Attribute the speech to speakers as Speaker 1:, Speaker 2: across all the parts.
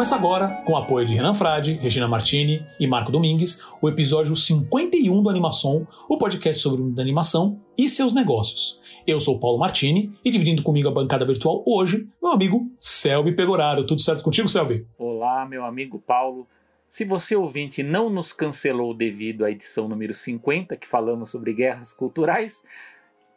Speaker 1: Começa agora, com o apoio de Renan Frade, Regina Martini e Marco Domingues, o episódio 51 do Animação, o podcast sobre o mundo da animação e seus negócios. Eu sou Paulo Martini e dividindo comigo a bancada virtual hoje, meu amigo Selby Pegoraro. Tudo certo contigo, Selby?
Speaker 2: Olá, meu amigo Paulo. Se você ouvinte não nos cancelou devido à edição número 50, que falamos sobre guerras culturais,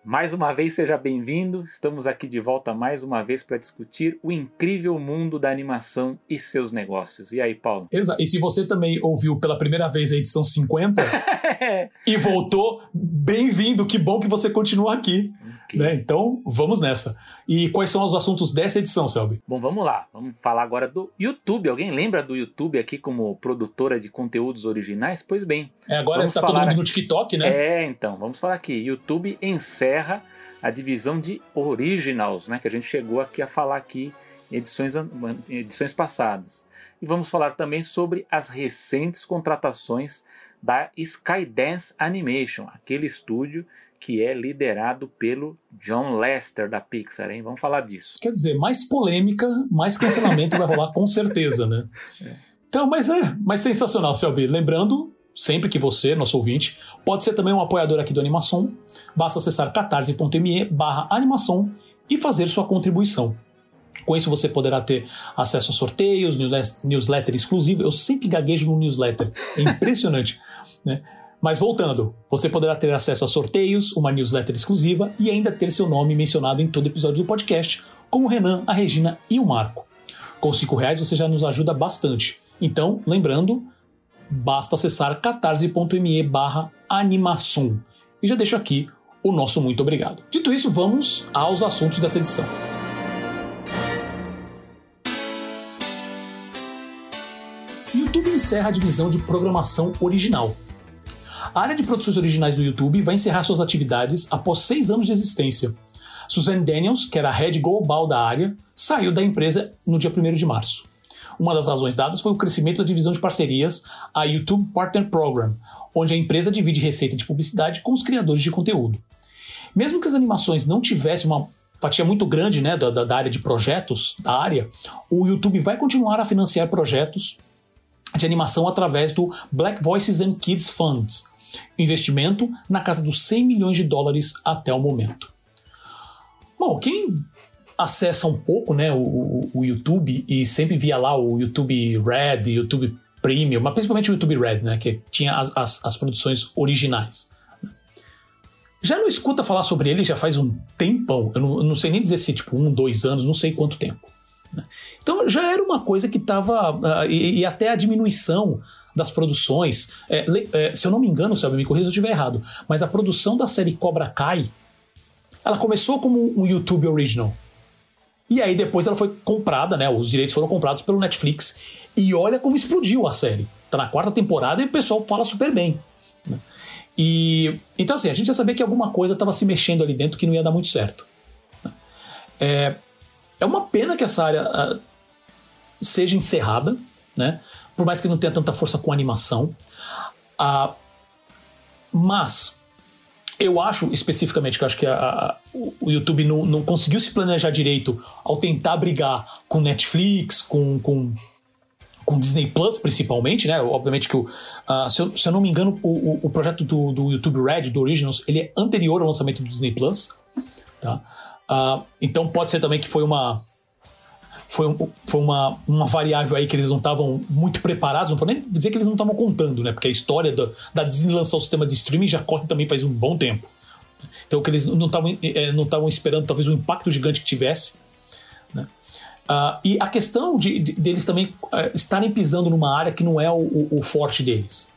Speaker 2: mais uma vez, seja bem-vindo. Estamos aqui de volta mais uma vez para discutir o incrível mundo da animação e seus negócios. E aí, Paulo?
Speaker 1: Exato. E se você também ouviu pela primeira vez a edição 50 e voltou, bem-vindo. Que bom que você continua aqui. Okay. Né? Então, vamos nessa. E quais são os assuntos dessa edição, Selby?
Speaker 2: Bom, vamos lá. Vamos falar agora do YouTube. Alguém lembra do YouTube aqui como produtora de conteúdos originais? Pois bem.
Speaker 1: É, agora está todo mundo aqui... no TikTok, né?
Speaker 2: É, então. Vamos falar aqui. YouTube encerra encerra a divisão de originals, né, que a gente chegou aqui a falar aqui em edições, edições passadas. E vamos falar também sobre as recentes contratações da Skydance Animation, aquele estúdio que é liderado pelo John Lester da Pixar, hein? Vamos falar disso.
Speaker 1: Quer dizer, mais polêmica, mais cancelamento vai rolar com certeza, né? É. Então, mas é, mas sensacional, Selby. Lembrando, sempre que você, nosso ouvinte, pode ser também um apoiador aqui do Animação, basta acessar catarse.me barra animação e fazer sua contribuição. Com isso você poderá ter acesso a sorteios, newsletter exclusivo. Eu sempre gaguejo no newsletter, é impressionante. né? Mas voltando, você poderá ter acesso a sorteios, uma newsletter exclusiva e ainda ter seu nome mencionado em todo episódio do podcast, como o Renan, a Regina e o Marco. Com cinco reais você já nos ajuda bastante. Então, lembrando, basta acessar catarse.me barra animação. E já deixo aqui o nosso muito obrigado. Dito isso, vamos aos assuntos dessa edição. YouTube encerra a divisão de programação original. A área de produções originais do YouTube vai encerrar suas atividades após seis anos de existência. Suzanne Daniels, que era a head global da área, saiu da empresa no dia 1 de março. Uma das razões dadas foi o crescimento da divisão de parcerias, a YouTube Partner Program, onde a empresa divide receita de publicidade com os criadores de conteúdo. Mesmo que as animações não tivessem uma fatia muito grande né, da, da área de projetos da área, o YouTube vai continuar a financiar projetos de animação através do Black Voices and Kids Funds, investimento na casa dos 100 milhões de dólares até o momento. Bom, quem acessa um pouco né, o, o, YouTube e sempre via lá o YouTube Red, YouTube Premium, mas principalmente o YouTube Red, né, que tinha as, as, as produções originais. Já não escuta falar sobre ele já faz um tempão, eu não, eu não sei nem dizer se tipo um, dois anos, não sei quanto tempo. Né? Então já era uma coisa que estava. Uh, ah, e, e, até a diminuição das produções. É, é, se eu não me engano, sabe, me corrija se eu estiver errado, mas a produção da série Cobra Kai ela começou como um YouTube Original. E aí depois ela foi comprada, né? Os direitos foram comprados pelo Netflix. E olha como explodiu a série. Tá na quarta temporada e o pessoal fala super bem. Né? E então assim, a gente já sabia que alguma coisa estava se mexendo ali dentro que não ia dar muito certo. Né? É, é uma pena que essa área uh, seja encerrada, né? Por mais que não tenha tanta força com animação. Uh, mas eu acho especificamente que eu acho que a, a, o YouTube não, não, conseguiu se planejar direito ao tentar brigar com Netflix, com, com, com Disney Plus, principalmente, né? Obviamente que, o, uh, se, eu, se, eu, não me engano, o, o projeto do, do, YouTube Red, do Originals, ele é anterior ao lançamento do Disney Plus. Tá? Uh, então pode ser também que foi uma foi, um, foi uma, uma variável aí que eles não estavam muito preparados, não vou nem dizer que eles não estavam contando, né? Porque a história da, da Disney lançar o sistema de streaming já corre também faz um bom tempo. Então que eles não estavam é, não estavam esperando talvez um impacto gigante que tivesse. Né? Uh, e a questão de, de deles também uh, estarem pisando numa área que não é o, o, o, forte deles,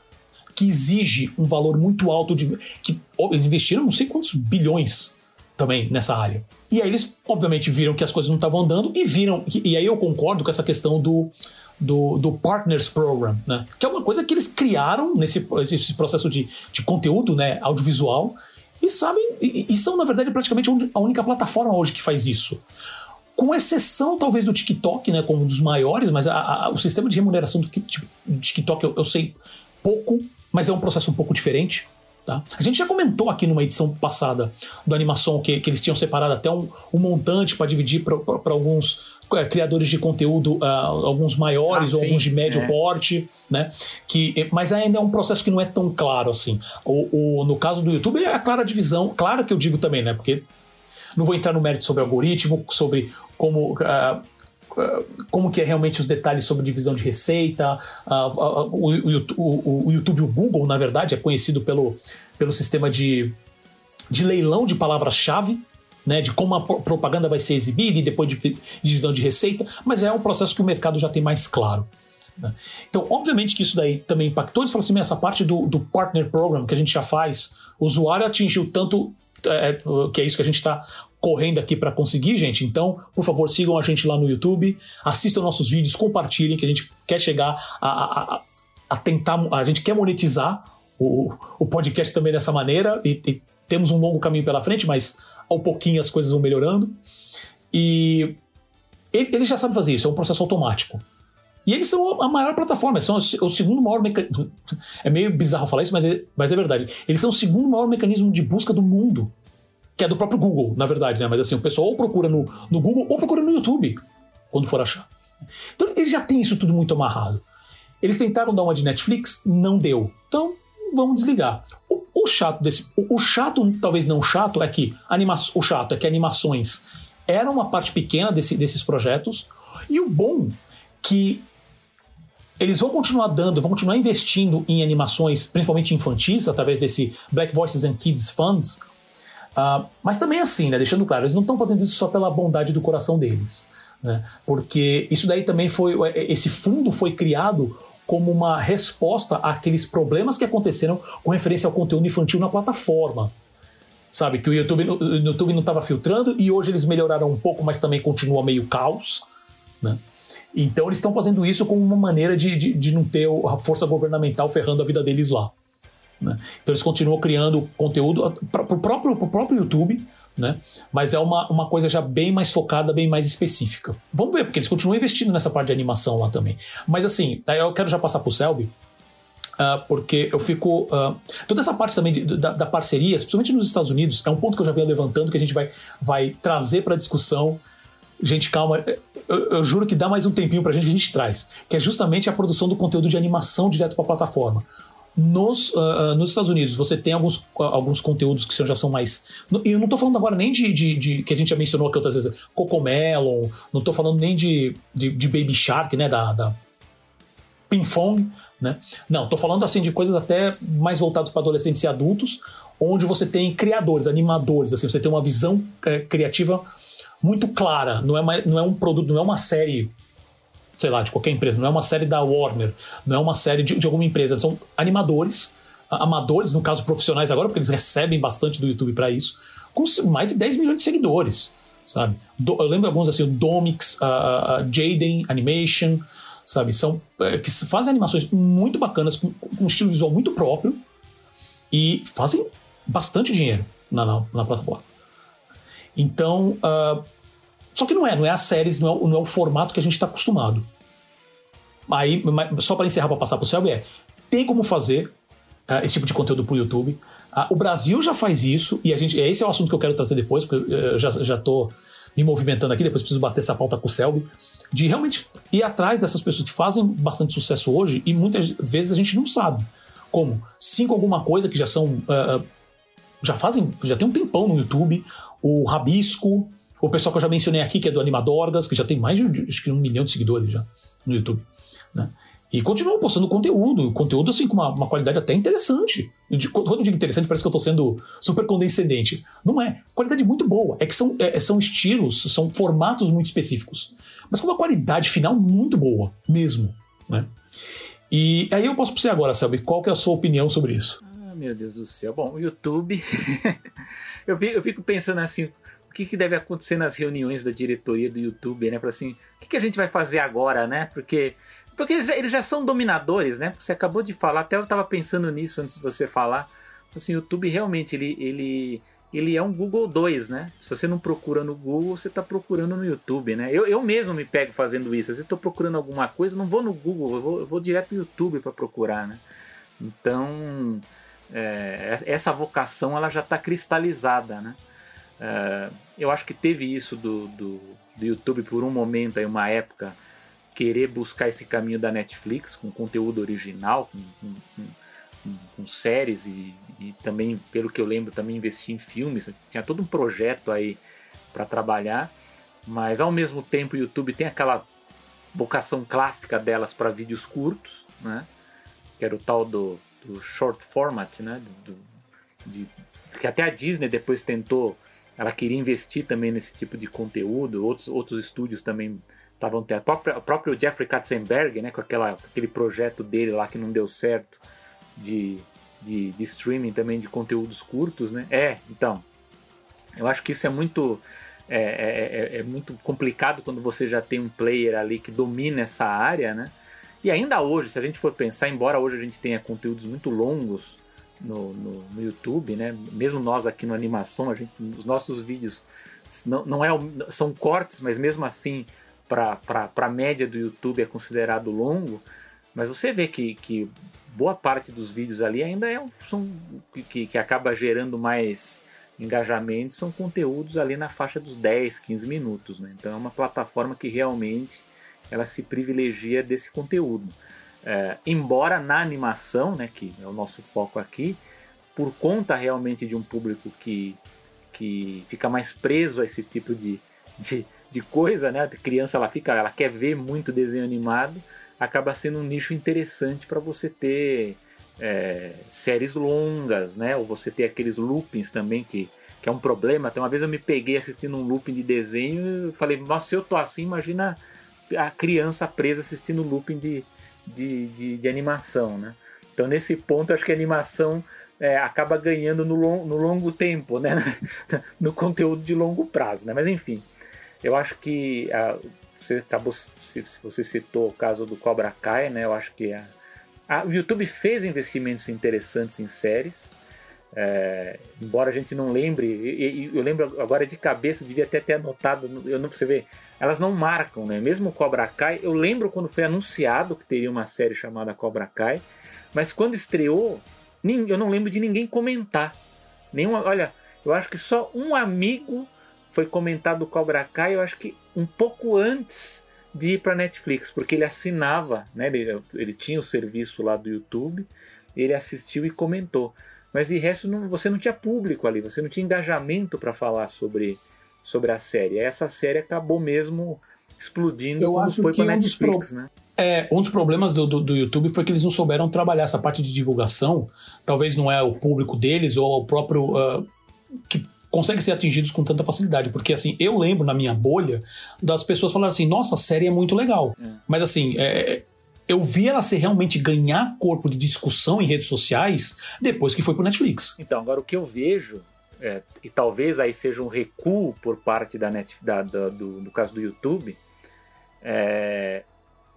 Speaker 1: que exige um valor muito alto de que eles investiram não sei quantos bilhões também nessa área. E aí eles, obviamente, viram que as coisas não estavam andando e viram. E aí eu concordo com essa questão do, do, do, Partners Program, né? Que é uma coisa que eles criaram nesse, nesse processo de, de conteúdo né, audiovisual e sabem. E, e, são, na verdade, praticamente a única plataforma hoje que faz isso. Com exceção, talvez, do TikTok, né? Como um dos maiores, mas a, a, o sistema de remuneração do, do TikTok eu, eu sei pouco, mas é um processo um pouco diferente. Tá? A gente já comentou aqui numa edição passada do Animação que, que eles tinham separado até um, um montante para dividir para alguns é, criadores de conteúdo, uh, alguns maiores ah, ou sim, alguns de médio é. porte, né? Que, mas ainda é um processo que não é tão claro assim. O, o, no caso do YouTube é a clara divisão, claro que eu digo também, né? Porque não vou entrar no mérito sobre algoritmo, sobre como. Uh, como que é realmente os detalhes sobre divisão de receita. Uh, o, o, o, YouTube, o Google, na verdade, é conhecido pelo, pelo sistema de, de leilão de palavras-chave, né, de como a propaganda vai ser exibida e depois de, divisão de receita, mas é um processo que o mercado já tem mais claro. Né? Então, obviamente que isso daí também impactou. Eles falaram assim: essa parte do, do Partner Program que a gente já faz, o usuário atingiu tanto. É que é isso que a gente está correndo aqui para conseguir, gente. Então, por favor, sigam a gente lá no YouTube, assistam nossos vídeos, compartilhem, que a gente quer chegar a, a, a tentar. A gente quer monetizar o, o podcast também dessa maneira e, e temos um longo caminho pela frente, mas ao pouquinho as coisas vão melhorando. E ele, ele já sabe fazer isso, é um processo automático. E eles são a maior plataforma, são o segundo maior mecanismo. É meio bizarro falar isso, mas é, mas é verdade. Eles são o segundo maior mecanismo de busca do mundo que é do próprio Google, na verdade, né? Mas assim, o pessoal ou procura no, no Google ou procura no YouTube, quando for achar. Então eles já têm isso tudo muito amarrado. Eles tentaram dar uma de Netflix, não deu. Então, vamos desligar. O, o chato desse. O, o, chato, talvez não chato, é que anima, o chato é que animações eram uma parte pequena desse, desses projetos. E o bom que eles vão continuar dando, vão continuar investindo em animações, principalmente infantis, através desse Black Voices and Kids Funds, Uh, mas também assim, né, deixando claro, eles não estão fazendo isso só pela bondade do coração deles. Né, porque isso daí também foi. É, esse fundo foi criado como uma resposta àqueles problemas que aconteceram com referência ao conteúdo infantil na plataforma. Sabe, que o YouTube, o YouTube não estava filtrando e hoje eles melhoraram um pouco, mas também continua meio caos. Né? Então eles estão fazendo isso como uma maneira de, de, de não ter a força governamental ferrando a vida deles lá. Né? Então eles continuam criando conteúdo para o próprio, próprio YouTube, né? mas é uma, uma coisa já bem mais focada, bem mais específica. Vamos ver, porque eles continuam investindo nessa parte de animação lá também. Mas assim, eu quero já passar para o Selby, Uh, porque eu fico. Uh, toda essa parte também de, da, da, parceria, especialmente nos Estados Unidos, é um ponto que eu já venho levantando que a gente vai, vai trazer para discussão. Gente, calma, eu, eu, juro que dá mais um tempinho para a gente que a gente traz, que é justamente a produção do conteúdo de animação direto para a plataforma. Nos, uh, nos Estados Unidos, você tem alguns, alguns conteúdos que já são mais. E eu não estou falando agora nem de, de, de, que a gente já mencionou aqui outras vezes, Cocomelon, não estou falando nem de, de, de, Baby Shark, né? Da, da Pinfong, né? Não, estou falando assim de coisas até mais voltadas para adolescentes e adultos, onde você tem criadores, animadores, assim, você tem uma visão é, criativa muito clara. Não é, uma, não é um produto, não é uma série sei lá, de qualquer empresa, não é uma série da Warner, não é uma série de, de alguma empresa, são animadores, amadores, no caso profissionais agora, porque eles recebem bastante do YouTube para isso, com mais de 10 milhões de seguidores, sabe? Do, eu lembro alguns assim, o Domix, a, Jaden Animation, sabe? São é, que fazem animações muito bacanas, com, com, um estilo visual muito próprio e fazem bastante dinheiro na, na, na plataforma. Então, uh, só que não é, não é as séries, não é, não é o formato que a gente está acostumado. Aí, só para encerrar, para passar para o céu, é: tem como fazer uh, esse tipo de conteúdo para o YouTube. Uh, o Brasil já faz isso, e a gente. Esse é o assunto que eu quero trazer depois, porque eu já, já tô me movimentando aqui, depois preciso bater essa pauta com o Selby, de realmente ir atrás dessas pessoas que fazem bastante sucesso hoje e muitas vezes a gente não sabe. Como cinco alguma coisa que já são. Uh, já fazem. Já tem um tempão no YouTube, o Rabisco, o pessoal que eu já mencionei aqui, que é do Animadorgas, que já tem mais de acho que um milhão de seguidores já no YouTube. Né? E continuam postando conteúdo, conteúdo assim com uma, uma qualidade até interessante. Quando eu digo interessante, parece que eu estou sendo super condescendente. Não é. Qualidade muito boa. É que são, é, são estilos, são formatos muito específicos. Mas com uma qualidade final muito boa, mesmo. Né? E aí eu posso para você agora, Selby, qual que é a sua opinião sobre isso?
Speaker 2: Ah, meu Deus do céu. Bom, o YouTube. eu, eu fico pensando assim, que, que deve acontecer nas reuniões da diretoria do YouTube, né? Para assim, o que, que a gente vai fazer agora, né? Porque porque eles já, eles já, são dominadores, né? Você acabou de falar, até eu estava pensando nisso antes de você falar. Assim, o YouTube realmente ele, ele, ele é um Google 2, né? Se você não procura no Google, você está procurando no YouTube, né? Eu, eu mesmo me pego fazendo isso. Às vezes estou procurando alguma coisa, não vou no Google, eu vou, eu vou direto no YouTube para procurar, né? Então, é, essa vocação ela já está cristalizada, né? É, eu acho que teve isso do, do, do, YouTube por um momento, aí uma época, querer buscar esse caminho da Netflix com conteúdo original, com, com, com, com séries e, e, também, pelo que eu lembro, também investir em filmes. Tinha todo um projeto aí para trabalhar, mas ao mesmo tempo o YouTube tem aquela vocação clássica delas para vídeos curtos, né? Que era o tal do, do short format, né? Do, de, que até a Disney depois tentou, ela queria investir também nesse tipo de conteúdo. Outros, outros estúdios também estavam tendo. O próprio Jeffrey Katzenberg, né? Com aquela, aquele projeto dele lá que não deu certo de, de, de streaming também de conteúdos curtos, né? É, então, eu acho que isso é muito é, é, é, é, muito complicado quando você já tem um player ali que domina essa área, né? E ainda hoje, se a gente for pensar, embora hoje a gente tenha conteúdos muito longos no, no, no YouTube, né? Mesmo nós aqui no Animação, a gente, os nossos vídeos não, não é, são cortes, mas mesmo assim, para a média do YouTube é considerado longo. Mas você vê que, que boa parte dos vídeos ali ainda é, são, que, que acaba gerando mais engajamento são conteúdos ali na faixa dos 10, 15 minutos. Né? Então é uma plataforma que realmente ela se privilegia desse conteúdo. É, embora na animação, né, que é o nosso foco aqui, por conta realmente de um público que, que fica mais preso a esse tipo de, de, de coisa, né? A criança ela fica, ela quer ver muito desenho animado, acaba sendo um nicho interessante para você ter é, séries longas, né? Ou você ter aqueles loopings também que, que é um problema. Até uma vez eu me peguei assistindo um looping de desenho e falei, nossa, se eu tô assim, imagina a criança presa assistindo looping de, de, de, de animação, né? Então nesse ponto acho que a animação é, acaba ganhando no, long, no longo tempo, né? no conteúdo de longo prazo, né? Mas enfim, eu acho que a, você acabou, se, você citou o caso do Cobra Kai, né? Eu acho que a, a, o YouTube fez investimentos interessantes em séries, é, embora a gente não lembre, e, e, eu lembro agora de cabeça, devia até ter anotado, eu não você elas não marcam, né? Mesmo Cobra Kai, eu lembro quando foi anunciado que teria uma série chamada Cobra Kai, mas quando estreou, eu não lembro de ninguém comentar. Nenhuma, olha, eu acho que só um amigo foi comentado Cobra Kai, eu acho que um pouco antes de ir para Netflix, porque ele assinava, né? Ele, ele, tinha o serviço lá do YouTube, ele assistiu e comentou. Mas de resto não, você não tinha público ali, você não tinha engajamento para falar sobre, sobre a série. Essa série acabou mesmo explodindo
Speaker 1: Eu
Speaker 2: como foi para um Netflix,
Speaker 1: pro...
Speaker 2: né?
Speaker 1: É, um dos problemas do, do, do, YouTube foi que eles não souberam trabalhar essa parte de divulgação. Talvez não é o público deles ou o próprio. Uh, que consegue ser atingidos com tanta facilidade. Porque, assim, eu lembro na minha bolha das pessoas falando assim: nossa, a série é muito legal. É. Mas, assim, é, eu vi ela ser realmente ganhar corpo de discussão em redes sociais depois que foi pro Netflix.
Speaker 2: Então, agora o que eu vejo. É, e talvez aí seja um recuo por parte da net, da, da do, do caso do YouTube, é,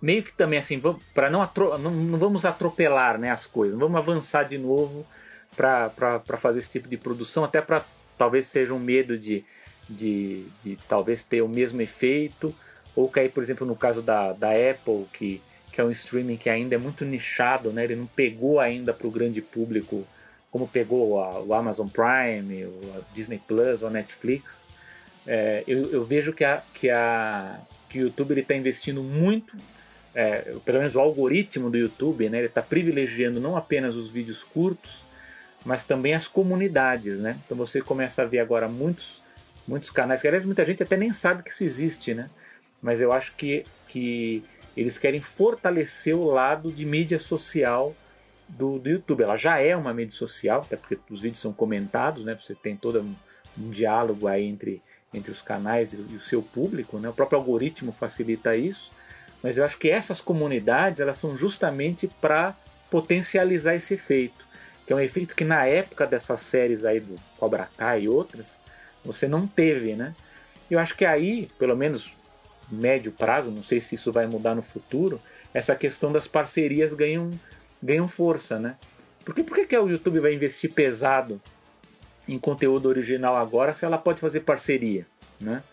Speaker 2: meio que também assim, para não, não, não, vamos atropelar né, as coisas, não vamos avançar de novo para fazer esse tipo de produção, até para talvez seja um medo de, de, de, talvez ter o mesmo efeito, ou cair, por exemplo, no caso da, da Apple, que, que é um streaming que ainda é muito nichado, né? ele não pegou ainda para o grande público como pegou a, o Amazon Prime, o Disney Plus, ou Netflix. É, eu, eu, vejo que, a, que, a, que o YouTube está investindo muito, é, pelo menos o algoritmo do YouTube, né? ele está privilegiando não apenas os vídeos curtos, mas também as comunidades, né? Então você começa a ver agora muitos, muitos canais, que aliás muita gente até nem sabe que isso existe, né? Mas eu acho que, que eles querem fortalecer o lado de mídia social do, do YouTube. Ela já é uma mídia social, até porque os vídeos são comentados, né? Você tem todo um, um diálogo aí entre, entre os canais e, e o seu público, né? O próprio algoritmo facilita isso. Mas eu acho que essas comunidades elas são justamente para potencializar esse efeito que é um efeito que na época dessas séries aí do Cobra Kai e outras, você não teve, né? Eu acho que aí, pelo menos médio prazo, não sei se isso vai mudar no futuro, essa questão das parcerias ganham, ganham força, né? Porque por que, que o YouTube vai investir pesado em conteúdo original agora se ela pode fazer parceria, né?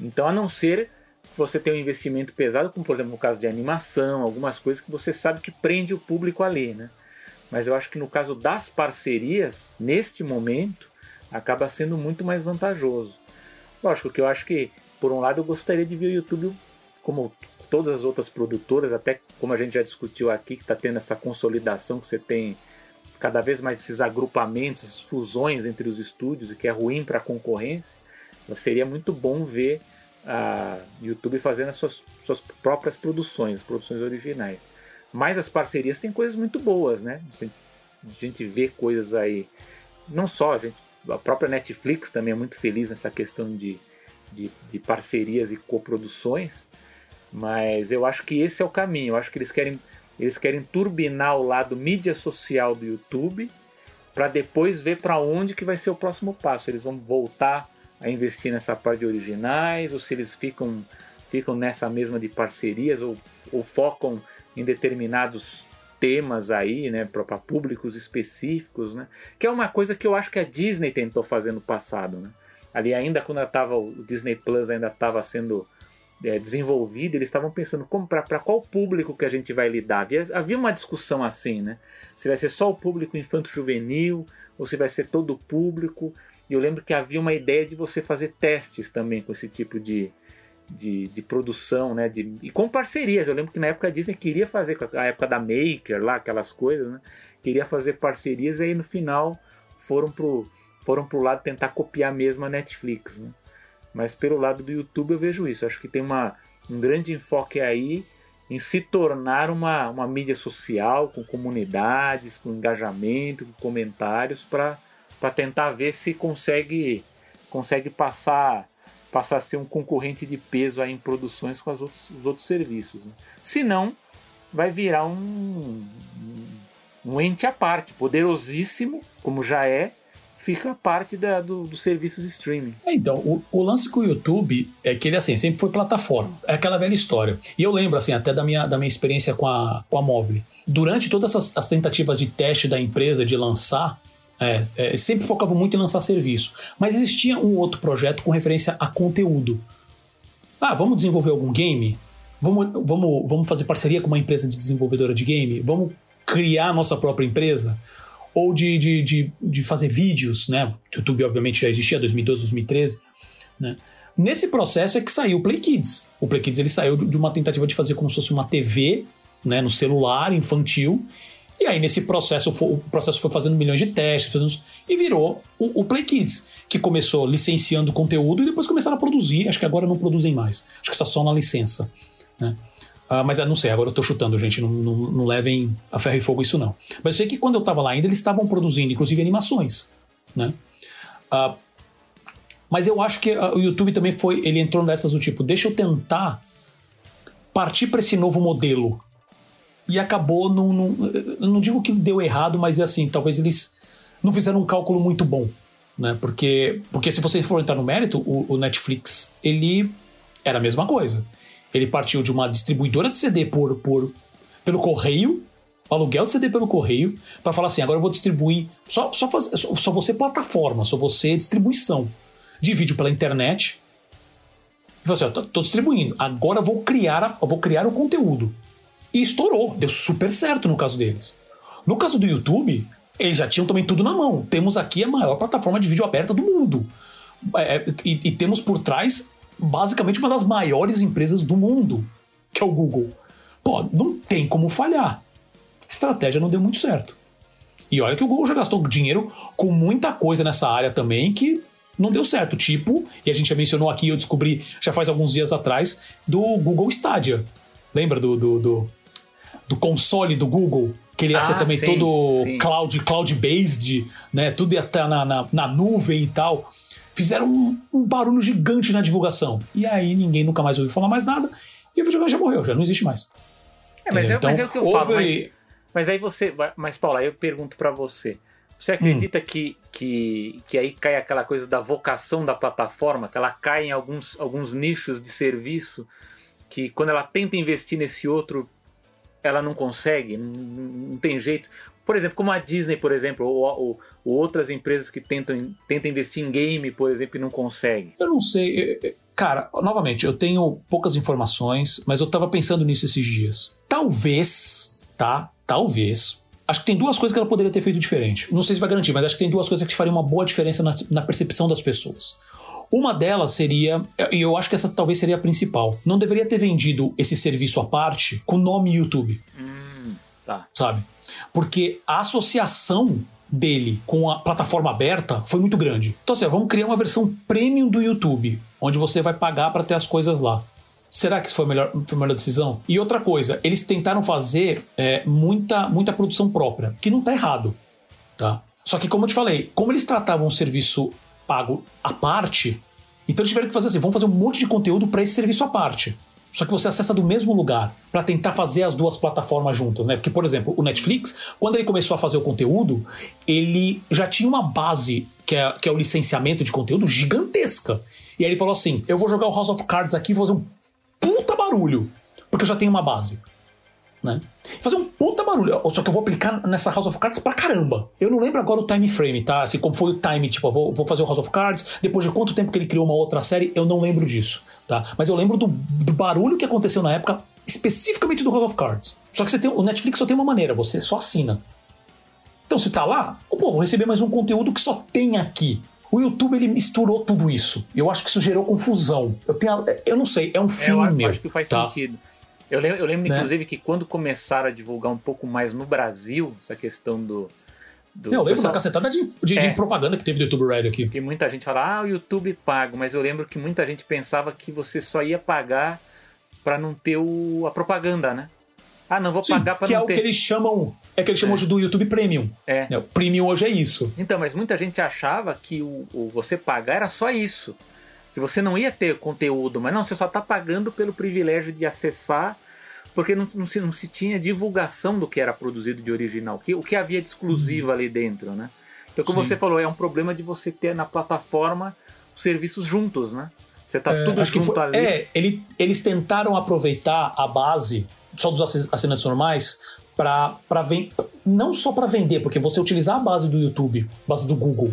Speaker 2: Então, a não ser que você tenha um investimento pesado, como por exemplo no caso de animação, algumas coisas que você sabe que prende o público ali, né? Mas eu acho que no caso das parcerias, neste momento, acaba sendo muito mais vantajoso. Lógico que eu acho que, por um lado, eu gostaria de ver o YouTube como todas as outras produtoras, até como a gente já discutiu aqui, que está tendo essa consolidação que você tem cada vez mais esses agrupamentos, essas fusões entre os estúdios, e que é ruim para a concorrência. Então, seria muito bom ver a YouTube fazendo as suas, suas próprias produções, produções originais. Mas as parcerias têm coisas muito boas, né? A gente vê coisas aí, não só a gente, a própria Netflix também é muito feliz nessa questão de, de, de parcerias e coproduções, mas eu acho que esse é o caminho. Eu acho que eles querem, eles querem turbinar o lado mídia social do YouTube para depois ver para onde que vai ser o próximo passo. Eles vão voltar a investir nessa parte de originais ou se eles ficam ficam nessa mesma de parcerias ou, ou focam em determinados temas aí, né, para públicos específicos, né? Que é uma coisa que eu acho que a Disney tentou fazer no passado, né? Ali ainda quando tava, o Disney Plus ainda estava sendo é, desenvolvido, eles estavam pensando como para qual público que a gente vai lidar. Havia, havia uma discussão assim, né? Se vai ser só o público infanto-juvenil ou se vai ser todo o público. E eu lembro que havia uma ideia de você fazer testes também com esse tipo de, de, de, produção, né? De, e com parcerias. Eu lembro que na época a Disney queria fazer, a época da Maker lá, aquelas coisas, né? Queria fazer parcerias e aí no final foram pro, foram pro lado tentar copiar mesmo a Netflix, né? Mas pelo lado do YouTube eu vejo isso. Acho que tem uma, um grande enfoque aí em se tornar uma, uma mídia social com comunidades, com engajamento, com comentários para tentar ver se consegue consegue passar passar a ser um concorrente de peso aí em produções com outros, os outros serviços. Né? Se não, vai virar um, um ente à parte, poderosíssimo, como já é, fica parte da, do, dos serviços de streaming.
Speaker 1: É, então, o, o, lance com o YouTube é que ele assim, sempre foi plataforma. É aquela velha história. E eu lembro, assim, até da minha, da minha experiência com a, com a Mobile. Durante todas as tentativas de teste da empresa de lançar, é, é, sempre focava muito em lançar serviço. Mas existia um outro projeto com referência a conteúdo. Ah, vamos desenvolver algum game? Vamos, vamos, vamos fazer parceria com uma empresa de desenvolvedora de game? Vamos criar nossa própria empresa? Ou de, de, de, de fazer vídeos, né? O YouTube, obviamente, já existia 2012, 2013, né? Nesse processo é que saiu o Play Kids. O Play Kids ele saiu de uma tentativa de fazer como se fosse uma TV, né, no celular infantil, e aí, nesse processo, o processo foi fazendo milhões de testes, fazendo, e virou o, o, Play Kids, que começou licenciando conteúdo e depois começaram a produzir. Acho que agora não produzem mais. Acho que está só na licença. Né? Uh, mas eu não sei, agora eu estou chutando, gente. Não, não, não, levem a ferro e fogo isso, não. Mas eu sei que quando eu estava lá ainda, eles estavam produzindo, inclusive, animações. Né? Uh, mas eu acho que uh, o YouTube também foi. Ele entrou nessas do tipo, deixa eu tentar partir para esse novo modelo e acabou num, num, não digo que deu errado, mas é assim, talvez eles não fizeram um cálculo muito bom, né? Porque, porque se você for entrar no mérito, o, o Netflix ele era a mesma coisa. Ele partiu de uma distribuidora de CD por, por pelo correio, aluguel de CD pelo correio, para falar assim, agora eu vou distribuir só só, fazer, só, só você plataforma, só você distribuição de vídeo pela internet. E você, assim, tô distribuindo, agora vou criar, eu vou criar o conteúdo. E estourou, deu super certo no caso deles. No caso do YouTube, eles já tinham também tudo na mão. Temos aqui a maior plataforma de vídeo aberta do mundo. É, é, e, e, temos por trás, basicamente, uma das maiores empresas do mundo, que é o Google. Pô, não tem como falhar. Estratégia não deu muito certo. E olha que o Google já gastou dinheiro com muita coisa nessa área também que não deu certo. Tipo, e a gente já mencionou aqui, eu descobri já faz alguns dias atrás, do Google Stadia. Lembra do, do, do do console do Google, que ele ia ah, ser também sim, todo sim. cloud, cloud-based, né? Tudo ia estar na, na, na nuvem e tal. Fizeram um, um, barulho gigante na divulgação. E aí ninguém nunca mais ouviu falar mais nada. E o videogame já morreu, já não existe mais.
Speaker 2: É, mas, é, então, mas é o que eu falo. Mas, mas, aí você. Mas, Paula, aí eu pergunto para você. Você acredita hum. que, que, que aí cai aquela coisa da vocação da plataforma, que ela cai em alguns, alguns nichos de serviço, que quando ela tenta investir nesse outro, ela não consegue, não, não tem jeito. Por exemplo, como a Disney, por exemplo, ou, ou, ou, outras empresas que tentam, tentam investir em game, por exemplo, e não conseguem.
Speaker 1: Eu não sei. Cara, novamente, eu tenho poucas informações, mas eu tava pensando nisso esses dias. Talvez, tá? Talvez acho que tem duas coisas que ela poderia ter feito diferente. Não sei se vai garantir, mas acho que tem duas coisas que fariam uma boa diferença na, na percepção das pessoas. Uma delas seria, e eu acho que essa talvez seria a principal, não deveria ter vendido esse serviço à parte com o nome YouTube.
Speaker 2: Hum, tá.
Speaker 1: Sabe? Porque a associação dele com a plataforma aberta foi muito grande. Então, assim, vamos criar uma versão premium do YouTube, onde você vai pagar para ter as coisas lá. Será que isso foi a melhor, foi a melhor decisão? E outra coisa, eles tentaram fazer é, muita, muita produção própria, que não tá errado, tá? Só que, como eu te falei, como eles tratavam o serviço pago à parte, então eles tiveram que fazer assim: vamos fazer um monte de conteúdo para esse serviço à parte. Só que você acessa do mesmo lugar para tentar fazer as duas plataformas juntas, né? Porque, por exemplo, o Netflix, quando ele começou a fazer o conteúdo, ele já tinha uma base que é, que é o licenciamento de conteúdo gigantesca. E aí ele falou assim: eu vou jogar o House of Cards aqui e fazer um puta barulho, porque eu já tenho uma base né? Fazer um puta barulho. Só que eu vou aplicar nessa House of Cards pra caramba. Eu não lembro agora o time frame, tá? Assim, como foi o time, tipo, eu vou, vou fazer o House of Cards, depois de quanto tempo que ele criou uma outra série, eu não lembro disso, tá? Mas eu lembro do, do barulho que aconteceu na época, especificamente do House of Cards. Só que você tem, o Netflix só tem uma maneira, você só assina. Então, se tá lá, pô, vou receber mais um conteúdo que só tem aqui. O YouTube ele misturou tudo isso. Eu acho que isso gerou confusão. Eu tenho, eu não sei, é um filme.
Speaker 2: É, eu
Speaker 1: meu,
Speaker 2: acho que faz
Speaker 1: tá?
Speaker 2: sentido. Eu lembro, eu lembro
Speaker 1: Né?
Speaker 2: inclusive, que quando começaram a divulgar um pouco mais no Brasil essa questão do. do
Speaker 1: Eu lembro
Speaker 2: pessoal-
Speaker 1: da cacetada de, de- de
Speaker 2: É.
Speaker 1: propaganda que teve do YouTube Red aqui.
Speaker 2: que muita gente fala, ah, o YouTube pago, mas eu lembro que muita gente pensava que você só ia pagar pra não ter o, a propaganda, né? Ah, não, vou
Speaker 1: Sim,
Speaker 2: pagar pra
Speaker 1: que é
Speaker 2: não
Speaker 1: o
Speaker 2: ter.
Speaker 1: que eles chamam. É que eles chamam
Speaker 2: É.
Speaker 1: hoje do YouTube Premium.
Speaker 2: É.
Speaker 1: né? O Premium hoje é isso.
Speaker 2: Então, mas muita gente achava que o, o você pagar era só isso. Que você não ia ter conteúdo, mas não, você só tá pagando pelo privilégio de acessar, porque não, não se, não se tinha divulgação do que era produzido de original, que, o que havia de exclusivo ali dentro, né? Então, como
Speaker 1: Uhum. Sim.
Speaker 2: você falou, é um problema de você ter na plataforma os serviços juntos, né? Você tá
Speaker 1: É,
Speaker 2: tudo junto
Speaker 1: foi-
Speaker 2: ali.
Speaker 1: É, ele- eles tentaram aproveitar a base só dos assi- assinantes normais para vender. Não só para vender, porque você utilizar a base do YouTube, base do Google,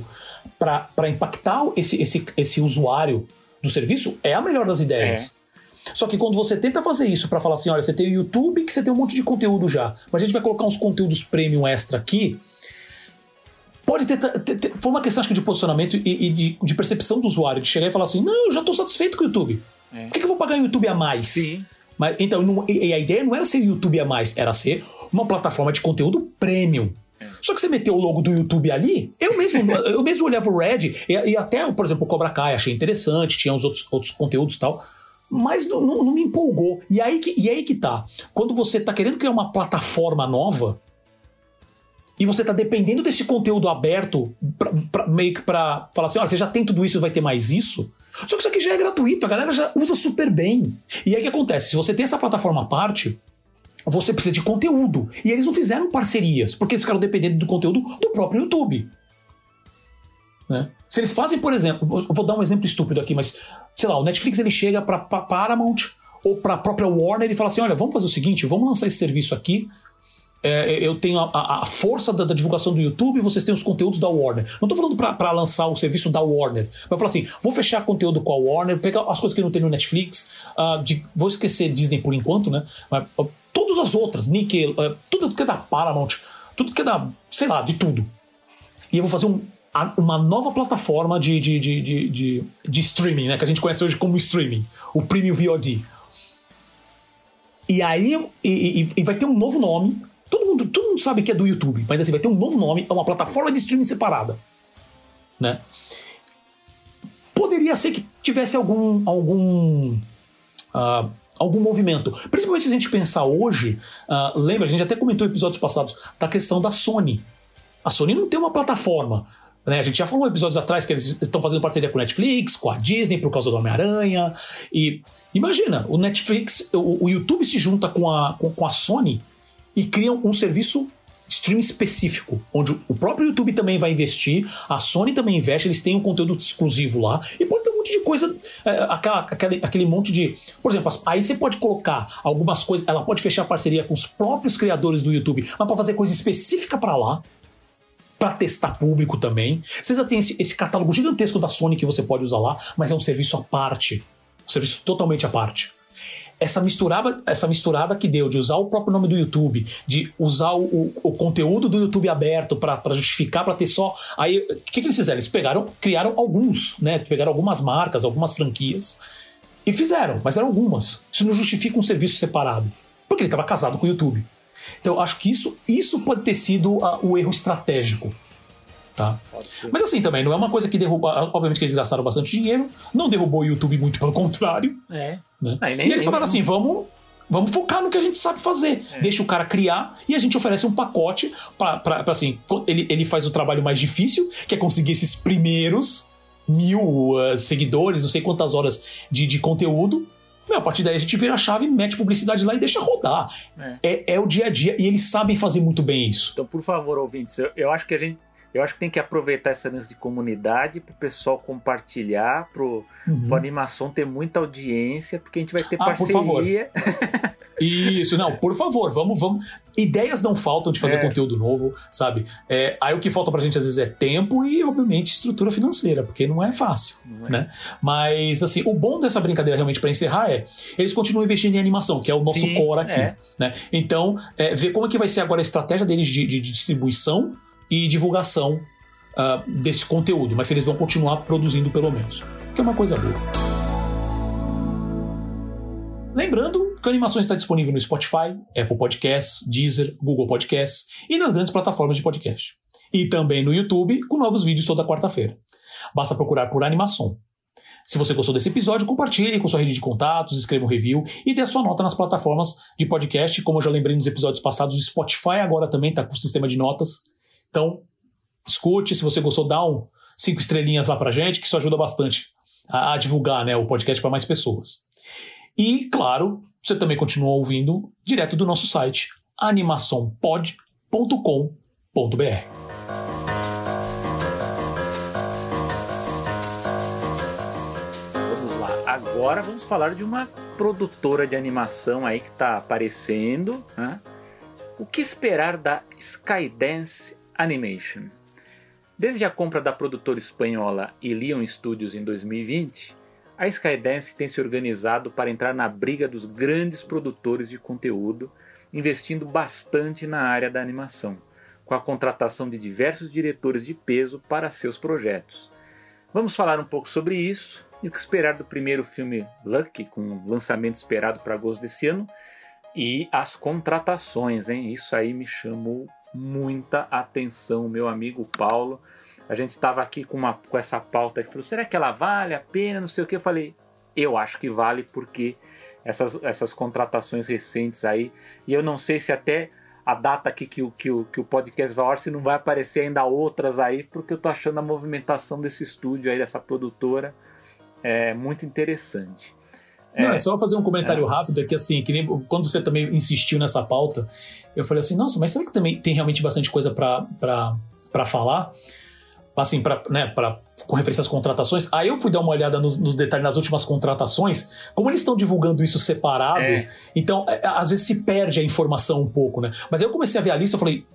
Speaker 1: para impactar esse, esse, esse usuário do serviço é a melhor das ideias. Só que quando você tenta fazer isso para falar assim, olha, você tem o YouTube que você tem um monte de conteúdo já, mas a gente vai colocar uns conteúdos premium extra aqui, pode ter, ter- ter- foi uma questão acho que de posicionamento e, e de, de percepção do usuário, de chegar e falar assim, não, eu já estou satisfeito com o YouTube.
Speaker 2: É.
Speaker 1: Por que, que eu vou pagar o YouTube a mais?
Speaker 2: Sim.
Speaker 1: Mas, então, não- e, e a ideia não era ser YouTube a mais, era ser uma plataforma de conteúdo premium. Só que você meteu o logo do YouTube ali, eu mesmo, eu mesmo olhava o Red, e, e até, por exemplo, o Cobra Kai, achei interessante, tinha os outros, outros conteúdos e tal, mas não, não- não me empolgou. E aí, que, e aí que tá. Quando você tá querendo criar uma plataforma nova, e você tá dependendo desse conteúdo aberto, pra, pra- meio que pra falar assim: olha, você já tem tudo isso, vai ter mais isso. Só que isso aqui já é gratuito, a galera já usa super bem. E aí que acontece? Se você tem essa plataforma à parte, você precisa de conteúdo. E eles não fizeram parcerias, porque eles ficaram dependendo do conteúdo do próprio YouTube. Né? Se eles fazem, por exemplo, vou- dar um exemplo estúpido aqui, mas sei lá, o Netflix ele chega pra Paramount ou pra própria Warner e fala assim: olha, vamos fazer o seguinte, vamos lançar esse serviço aqui. É, eu tenho a, a- força da, da divulgação do YouTube vocês têm os conteúdos da Warner. Não tô falando pra lançar o serviço da Warner. Vai falar assim: vou fechar conteúdo com a Warner, pegar as coisas que não tem no Netflix, ah, de- vou esquecer Disney por enquanto, né? Mas, ah, todas as outras, Nickel, ah, tudo que é da Paramount, tudo que é da, sei lá, de tudo. E eu vou fazer um- uma nova plataforma de, de, de, de, de- de streaming, né? Que a gente conhece hoje como streaming, o Premium VOD. E aí e, e- e vai ter um novo nome. Todo mundo, todo mundo sabe que é do YouTube, mas assim, vai ter um novo nome, é uma plataforma de streaming separada. Né? Poderia ser que tivesse algum. algum. ah, algum movimento. Principalmente se a gente pensar hoje, ah, lembra, a gente até comentou em episódios passados, da questão da Sony. A Sony não tem uma plataforma. Né? A gente já falou episódios atrás que eles estão fazendo parceria com a Netflix, com a Disney por causa do Homem-Aranha. E imagina, o Netflix, o, o YouTube se junta com a, com, com a Sony e criam um serviço streaming específico, onde o próprio YouTube também vai investir, a Sony também investe, eles têm um conteúdo exclusivo lá, e pode ter um monte de coisa, é, aquela, aquele, aquele monte de. Por exemplo, aí você pode colocar algumas coisas, ela pode fechar parceria com os próprios criadores do YouTube, mas para fazer coisa específica para lá. Pra testar público também. Você já tem esse, esse catálogo gigantesco da Sony que você pode usar lá, mas é um serviço à parte. Um serviço totalmente à parte. Essa misturada, essa misturada que deu de usar o próprio nome do YouTube, de usar o, o, conteúdo do YouTube aberto para justificar, para ter só. Aí, o que, que eles fizeram? Eles pegaram, criaram alguns, né? Pegaram algumas marcas, algumas franquias e fizeram, mas eram algumas. Isso não justifica um serviço separado, porque ele estava casado com o YouTube. Então, eu acho que isso, isso pode ter sido o erro estratégico. Tá? Mas assim também, não é uma coisa que derruba. Obviamente que eles gastaram bastante dinheiro, não derrubou o YouTube muito, pelo contrário.
Speaker 2: É.
Speaker 1: Né?
Speaker 2: Não,
Speaker 1: e,
Speaker 2: nem-
Speaker 1: eles falaram
Speaker 2: nem-
Speaker 1: assim: vamos, vamos focar no que a gente sabe fazer.
Speaker 2: É.
Speaker 1: Deixa o cara criar e a gente oferece um pacote pra, assim, ele, ele faz o trabalho mais difícil, que é conseguir esses primeiros mil uh, seguidores, não sei quantas horas de, de conteúdo. Meu, a partir daí a gente vira a chave, mete publicidade lá e deixa rodar.
Speaker 2: É.
Speaker 1: É, é o dia a dia e eles sabem fazer muito bem isso.
Speaker 2: Então, por favor, ouvintes, eu, eu acho que a gente. Eu acho que tem que aproveitar essa lance de comunidade para o pessoal compartilhar, para
Speaker 1: Uhum.
Speaker 2: animação ter muita audiência, porque a gente vai ter
Speaker 1: Ah,
Speaker 2: parceria.
Speaker 1: Isso, não, por favor, vamos, vamos. Ideias não faltam de fazer
Speaker 2: É.
Speaker 1: conteúdo novo, sabe? É, aí o que falta pra gente às vezes é tempo e, obviamente, estrutura financeira, porque não é fácil,
Speaker 2: Não é?
Speaker 1: né? Mas, assim, o bom dessa brincadeira realmente pra encerrar é eles continuam investindo em animação, que é o nosso
Speaker 2: Sim,
Speaker 1: core aqui,
Speaker 2: é.
Speaker 1: né? Então, é, ver como é que vai ser agora a estratégia deles de, de- de distribuição e divulgação ah, desse conteúdo, mas eles vão continuar produzindo pelo menos, que é uma coisa boa. Lembrando que a animação está disponível no Spotify, Apple Podcasts, Deezer, Google Podcasts e nas grandes plataformas de podcast. E também no YouTube, com novos vídeos toda quarta-feira. Basta procurar por animação. Se você gostou desse episódio, compartilhe com sua rede de contatos, escreva um review e dê a sua nota nas plataformas de podcast. Como eu já lembrei nos episódios passados, o Spotify agora também está com o sistema de notas. Então, escute. Se você gostou, dá um cinco estrelinhas lá pra gente, que isso ajuda bastante a, a divulgar né, o podcast para mais pessoas. E, claro, você também continua ouvindo direto do nosso site animaçãopod.com.br.
Speaker 2: Vamos lá. Agora vamos falar de uma produtora de animação aí que está aparecendo. né? O que esperar da Skydance Animation? Desde a compra da produtora espanhola Ilion Studios em 2020, a Skydance tem se organizado para entrar na briga dos grandes produtores de conteúdo, investindo bastante na área da animação, com a contratação de diversos diretores de peso para seus projetos. Vamos falar um pouco sobre isso e o que esperar do primeiro filme Lucky, com lançamento esperado para agosto desse ano, e as contratações, hein? Isso aí me chamou muita atenção, meu amigo Paulo. A gente estava aqui com, uma, com essa pauta que falou: será que ela vale a pena? Não sei o que. Eu falei: eu acho que vale porque essas, essas contratações recentes aí, e eu não sei se até a data aqui que o, que o, que o podcast vai ao ar, se não vai aparecer ainda outras aí, porque eu tô achando a movimentação desse estúdio aí, dessa produtora, é muito interessante.
Speaker 1: Não, é só fazer um comentário rápido aqui, assim, que nem quando você também insistiu nessa pauta, eu falei assim, nossa, mas será que também tem realmente bastante coisa pra falar? Assim, pra, né, pra, com referência às contratações. Aí eu fui dar uma olhada nos, nos detalhes das últimas contratações, como eles estão divulgando isso separado,
Speaker 2: É.
Speaker 1: então é, às vezes se perde a informação um pouco, né? Mas aí eu comecei a ver a lista e falei,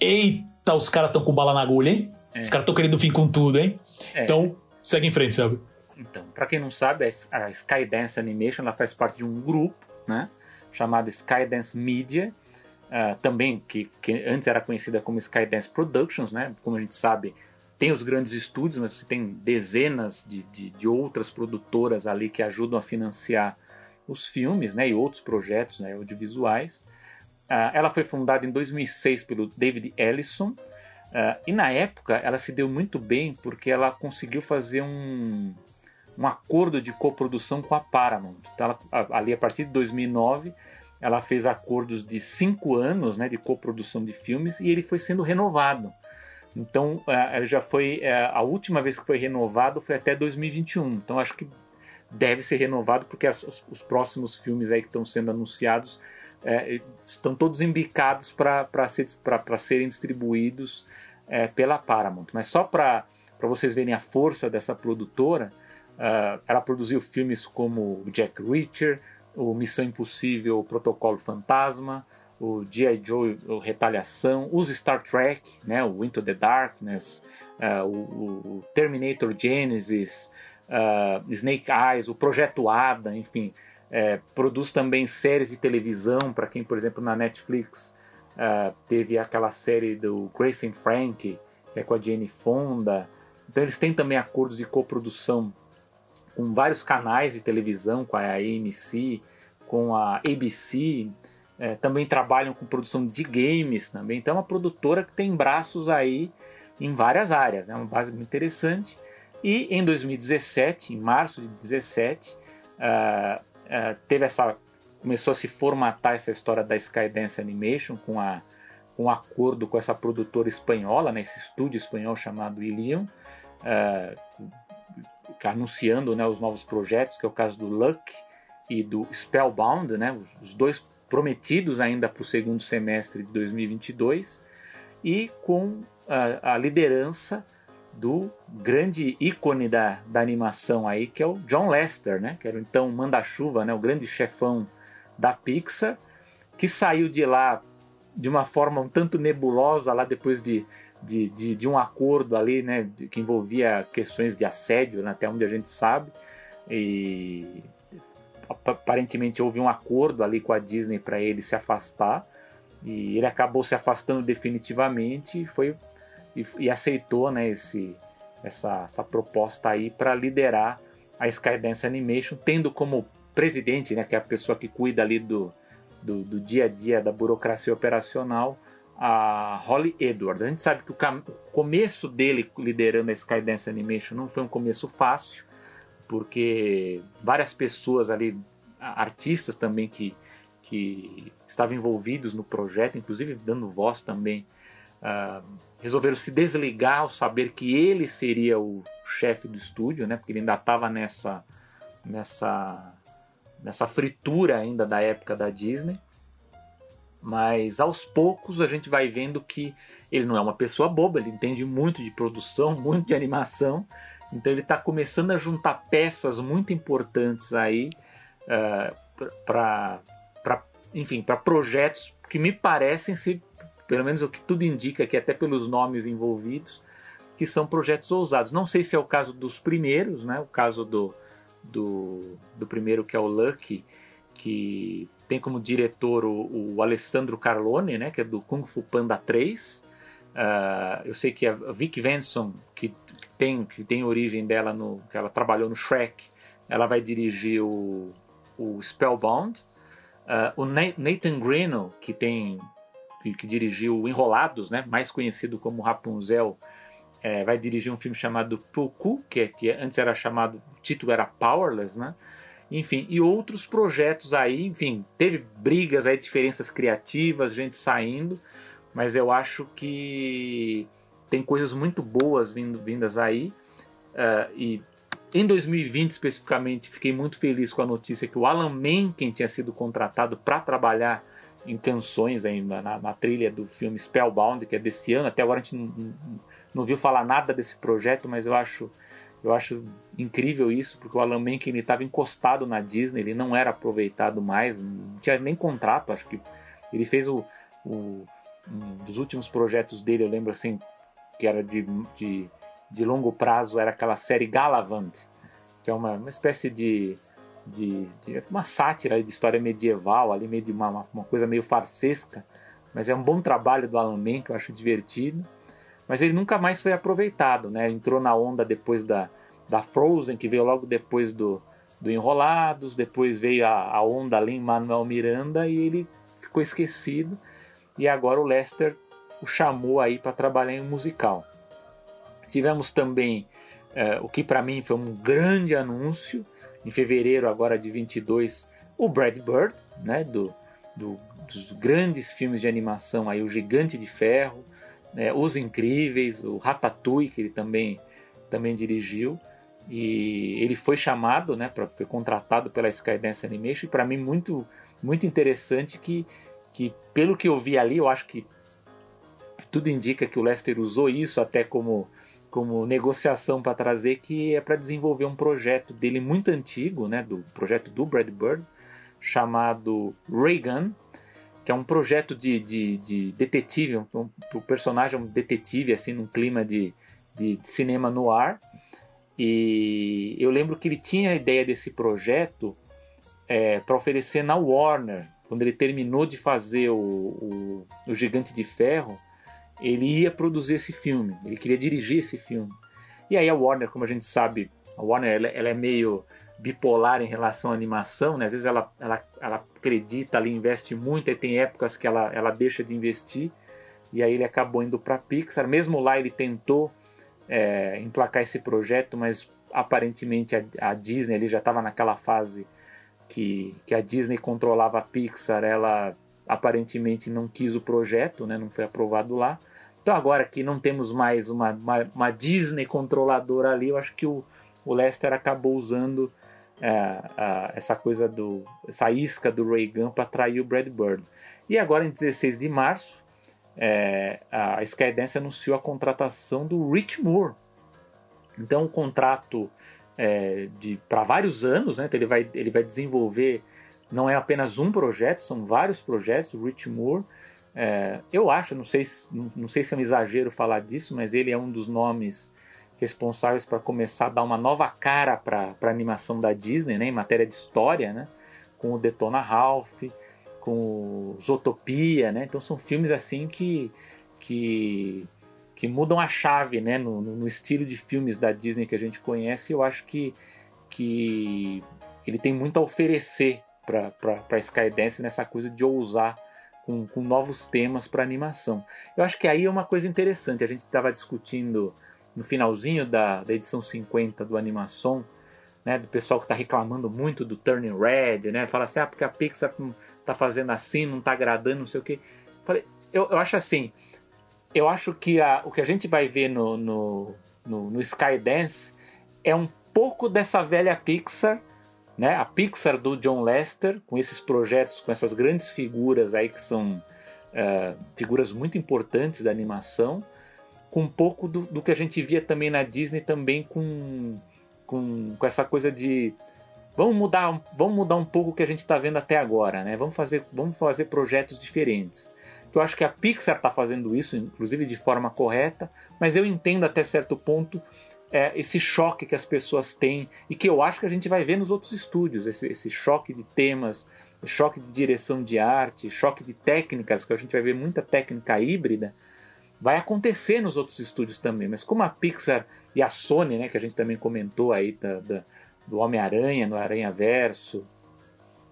Speaker 1: eita, os caras estão com bala na agulha, hein? Os caras estão querendo vir com tudo, hein?
Speaker 2: É.
Speaker 1: Então, segue em frente, sabe?
Speaker 2: Então, para quem não sabe, a Skydance Animation ela faz parte de um grupo, né, chamado Skydance Media, ah, também que, que antes era conhecida como Skydance Productions, né? Como a gente sabe, tem os grandes estúdios, mas você tem dezenas de, de, de outras produtoras ali que ajudam a financiar os filmes, né, e outros projetos né, audiovisuais. Ah, ela foi fundada em 2006 pelo David Ellison. ah, e na época ela se deu muito bem porque ela conseguiu fazer um, um acordo de coprodução com a Paramount. Então, ela, ali a partir de 2009, ela fez acordos de cinco anos né, de coprodução de filmes e ele foi sendo renovado. Então, eh, ele já foi eh, a última vez que foi renovado foi até 2021. Então, acho que deve ser renovado porque as- os, os próximos filmes aí que estão sendo anunciados eh, estão todos embicados para ser, serem distribuídos eh, pela Paramount. Mas só para vocês verem a força dessa produtora, ah, ela produziu filmes como Jack Reacher, o Missão Impossível, o Protocolo Fantasma, o G.I. Joe, o Retaliação, os Star Trek, né, o Into the Darkness, o, o- o Terminator Genesis, uh, Snake Eyes, o Projeto Ada, enfim. É, produz também séries de televisão, para quem, por exemplo, na Netflix uh, teve aquela série do Grace and Frank, que é com a Jane Fonda. Então eles têm também acordos de coprodução com vários canais de televisão, com a AMC, com a ABC, é, também trabalham com produção de games também. Então é uma produtora que tem braços aí em várias áreas, é uma base muito interessante. E em 2017, em março de 2017, uh, uh, teve essa começou a se formatar essa história da Skydance Animation com a um acordo com essa produtora espanhola, né, esse estúdio espanhol chamado Ilion, uh, anunciando né, os novos projetos, que é o caso do Luck e do Spellbound, né, os dois prometidos ainda para o segundo semestre de 2022, e com a, a liderança do grande ícone da, da animação aí, que é o John Lester, né? Que era então manda-chuva, né? O grande chefão da Pixar, que saiu de lá de uma forma um tanto nebulosa lá depois de, de, de, de um acordo ali, né? Que envolvia questões de assédio, né, até onde a gente sabe. E aparentemente houve um acordo ali com a Disney para ele se afastar. E ele acabou se afastando definitivamente e foi e, e aceitou né, esse, essa, essa proposta aí para liderar a Skydance Animation, tendo como presidente, né, que é a pessoa que cuida ali do, do, do dia a dia da burocracia operacional, a Holly Edwards. A gente sabe que o, o começo dele liderando a Skydance Animation não foi um começo fácil, porque várias pessoas ali, artistas também que, que estavam envolvidos no projeto, inclusive dando voz também uh, resolveram se desligar ao saber que ele seria o chefe do estúdio, né? Porque ele ainda estava nessa nessa nessa fritura ainda da época da Disney. Mas aos poucos a gente vai vendo que ele não é uma pessoa boba, ele entende muito de produção, muito de animação. Então ele está começando a juntar peças muito importantes aí uh, para, enfim, para projetos que me parecem ser pelo menos o que tudo indica que até pelos nomes envolvidos, que são projetos ousados. Não sei se é o caso dos primeiros, né? O caso do, do, do primeiro que é o Lucky, que tem como diretor o, o Alessandro Carlone, né? Que é do Kung Fu Panda 3. Uh, ah, eu sei que a Vic Venson, que, que, tem, que tem origem dela no. que ela trabalhou no Shrek, ela vai dirigir o, o Spellbound. Uh, o Nathan Greno, que tem que, que dirigiu Enrolados, né, mais conhecido como Rapunzel, é, vai dirigir um filme chamado Poku, que, é, que antes era chamado, o título era Powerless, né? Enfim, e outros projetos aí, enfim, teve brigas aí, diferenças criativas, gente saindo, mas eu acho que tem coisas muito boas vindo, vindas aí. Uh, e em 2020 especificamente, fiquei muito feliz com a notícia que o Alan Menken tinha sido contratado para trabalhar em canções ainda na, na, trilha do filme Spellbound, que é desse ano. Até agora a gente não, não, não viu falar nada desse projeto, mas eu acho eu acho incrível isso, porque o Alan Menken estava encostado na Disney, ele não era aproveitado mais, não tinha nem contrato, acho que ele fez o, o um dos últimos projetos dele, eu lembro assim, que era de, de, de longo prazo, era aquela série Galavant, que é uma, uma espécie de de, de, uma sátira de história medieval, ali meio de uma, uma coisa meio farsesca, mas é um bom trabalho do Alan que eu acho divertido. Mas ele nunca mais foi aproveitado, né? Entrou na onda depois da, da Frozen, que veio logo depois do, do Enrolados, depois veio a, a onda ali em Manuel Miranda e ele ficou esquecido. E agora o Lester o chamou aí para trabalhar em um musical. Tivemos também é, o que para mim foi um grande anúncio, em fevereiro agora de 22, o Brad Bird, né, do, do, dos grandes filmes de animação aí, o Gigante de Ferro, né, Os Incríveis, o Ratatouille que ele também também dirigiu. E ele foi chamado, né, pra, foi contratado pela Skydance Animation. E para mim muito muito interessante que que pelo que eu vi ali, eu acho que tudo indica que o Lester usou isso até como como negociação para trazer que é para desenvolver um projeto dele muito antigo, né, do projeto do Brad Bird, chamado Reagan, que é um projeto de, de, de detetive, um, um, o personagem é um detetive assim num clima de, de, de cinema no ar E eu lembro que ele tinha a ideia desse projeto é, para oferecer na Warner. Quando ele terminou de fazer o, o, o, Gigante de Ferro, ele ia produzir esse filme, ele queria dirigir esse filme. E aí a Warner, como a gente sabe, a Warner ela, ela é meio bipolar em relação à animação, né? Às vezes ela, ela, ela acredita, ela investe muito, e tem épocas que ela, ela deixa de investir. E aí ele acabou indo para Pixar. Mesmo lá ele tentou é, emplacar esse projeto, mas aparentemente a, a Disney ele já estava naquela fase que, que a Disney controlava a Pixar, ela aparentemente não quis o projeto, né, não foi aprovado lá. Então agora que não temos mais uma, uma, uma Disney controladora ali, eu acho que o, o Lester acabou usando essa coisa do essa isca do Ray para atrair o Brad Bird. E agora em 16 de março é, a Skydance anunciou a contratação do Rich Moore. Então, um contrato é, de para vários anos, né? Então, ele vai ele vai desenvolver não é apenas um projeto, são vários projetos. O Rich Moore, é, eu acho, não sei, não, não sei se é um exagero falar disso, mas ele é um dos nomes responsáveis para começar a dar uma nova cara para a animação da Disney, né? Em matéria de história, né? Com o Detona Ralph, com Zootopia, né? Então são filmes assim que que, que mudam a chave, né? No, no, estilo de filmes da Disney que a gente conhece. Eu acho que que ele tem muito a oferecer para Skydance nessa coisa de ousar com, com novos temas para animação. Eu acho que aí é uma coisa interessante. A gente estava discutindo no finalzinho da, da edição 50 do Animação, né, do pessoal que está reclamando muito do Turning Red, né? Fala assim, ah, porque a Pixar tá fazendo assim, não tá agradando, não sei o que. Falei, eu, eu acho assim, eu acho que a, o que a gente vai ver no, no, no, no Skydance é um pouco dessa velha Pixar, né? A Pixar do John Lester, com esses projetos, com essas grandes figuras aí que são uh, figuras muito importantes da animação, com um pouco do, do, que a gente via também na Disney, também com, com, com essa coisa de vamos mudar, vamos mudar um pouco o que a gente está vendo até agora, né? Vamos fazer, vamos fazer projetos diferentes. Eu acho que a Pixar está fazendo isso, inclusive de forma correta, mas eu entendo até certo ponto é, esse choque que as pessoas têm e que eu acho que a gente vai ver nos outros estúdios, esse, esse choque de temas, choque de direção de arte, choque de técnicas, que a gente vai ver muita técnica híbrida, vai acontecer nos outros estúdios também. Mas como a Pixar e a Sony, né, que a gente também comentou aí da, da do Homem-Aranha, no Aranha Verso,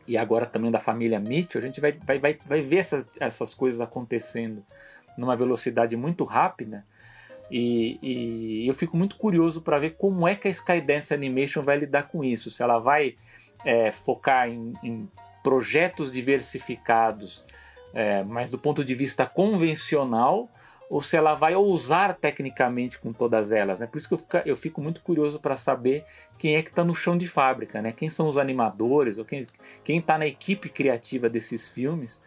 Speaker 2: e agora também da família Mitchell, a gente vai, vai, vai, vai ver essas, essas coisas acontecendo numa velocidade muito rápida. E, e eu fico muito curioso para ver como é que a Skydance Animation vai lidar com isso. Se ela vai é, focar em, em, projetos diversificados, é, mas do ponto de vista convencional, ou se ela vai ousar tecnicamente com todas elas. Né? Por isso que eu fico, eu fico muito curioso para saber quem é que está no chão de fábrica, né? quem são os animadores, ou quem está na equipe criativa desses filmes,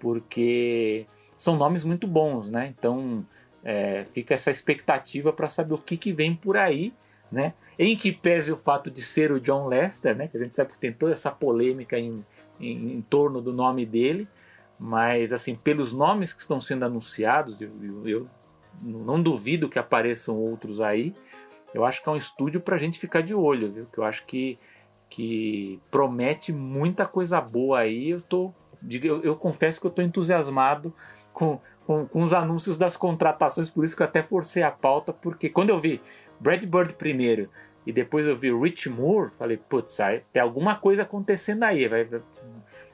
Speaker 2: porque são nomes muito bons, né? Então é, fica essa expectativa para saber o que, que vem por aí, né? Em que pese o fato de ser o John Lester, né? Que a gente sabe que tem toda essa polêmica em, em, em torno do nome dele, mas, assim, pelos nomes que estão sendo anunciados, eu, eu não duvido que apareçam outros aí. Eu acho que é um estúdio para a gente ficar de olho, viu? Que eu acho que, que promete muita coisa boa aí. Eu tô, eu, eu confesso que eu estou entusiasmado com, com, com, os anúncios das contratações, por isso que eu até forcei a pauta, porque quando eu vi Brad Bird primeiro e depois eu vi Rich Moore, falei, putz, tem alguma coisa acontecendo aí, vai,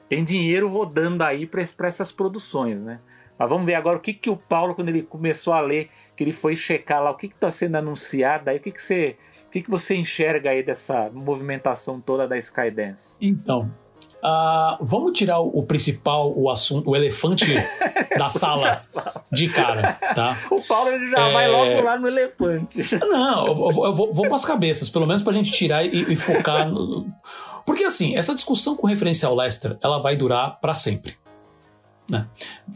Speaker 2: tem dinheiro rodando aí para essas produções, né? Mas vamos ver agora o que, que o Paulo, quando ele começou a ler, que ele foi checar lá o que está sendo anunciado, aí o que, que você. O que, que você enxerga aí dessa movimentação toda da Skydance?
Speaker 1: Então, Uh, vamos tirar o, o, principal, o assunto, o elefante da sala de cara, tá?
Speaker 2: O Paulo ele já é... vai logo lá no elefante.
Speaker 1: Não, eu, eu, eu vou, vou para as cabeças, pelo menos para a gente tirar e, e focar no, porque assim, essa discussão com referência ao Lester, ela vai durar para sempre. Né?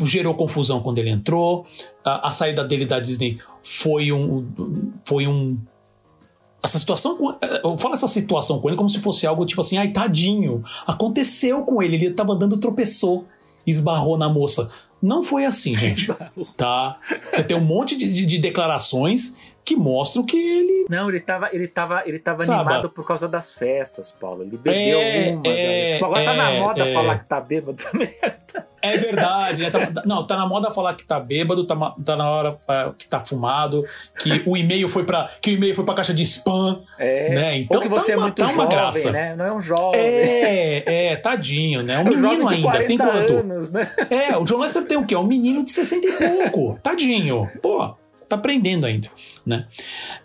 Speaker 1: Gerou confusão quando ele entrou, a, a, saída dele da Disney foi um. Foi um. Essa situação com. Eu falo essa situação com ele como se fosse algo tipo assim, ai, tadinho. Aconteceu com ele, ele tava andando, tropeçou, esbarrou na moça. Não foi assim, gente. tá? Você tem um monte de, de, de declarações que mostram que ele.
Speaker 2: Não, ele tava, ele tava, ele tava animado por causa das festas, Paulo. Ele bebeu
Speaker 1: É,
Speaker 2: umas.
Speaker 1: é.
Speaker 2: Agora tá na
Speaker 1: é,
Speaker 2: moda
Speaker 1: é.
Speaker 2: falar que tá bêbado também.
Speaker 1: É verdade, né? Tá- não, tá na moda falar que tá bêbado, tá, tá na hora é, que tá fumado, que o e-mail foi para que o e-mail foi pra caixa de spam,
Speaker 2: É.
Speaker 1: né? Então
Speaker 2: Ou que você
Speaker 1: tá uma,
Speaker 2: é muito
Speaker 1: tá
Speaker 2: jovem,
Speaker 1: graça.
Speaker 2: né? Não é um jovem.
Speaker 1: É, é, tadinho, né? Um
Speaker 2: É um
Speaker 1: menino ainda,
Speaker 2: 40
Speaker 1: tem quanto?
Speaker 2: anos, né?
Speaker 1: É, o John Lester tem o quê? Um menino de 60 e pouco. Tadinho. Pô, tá aprendendo ainda, né?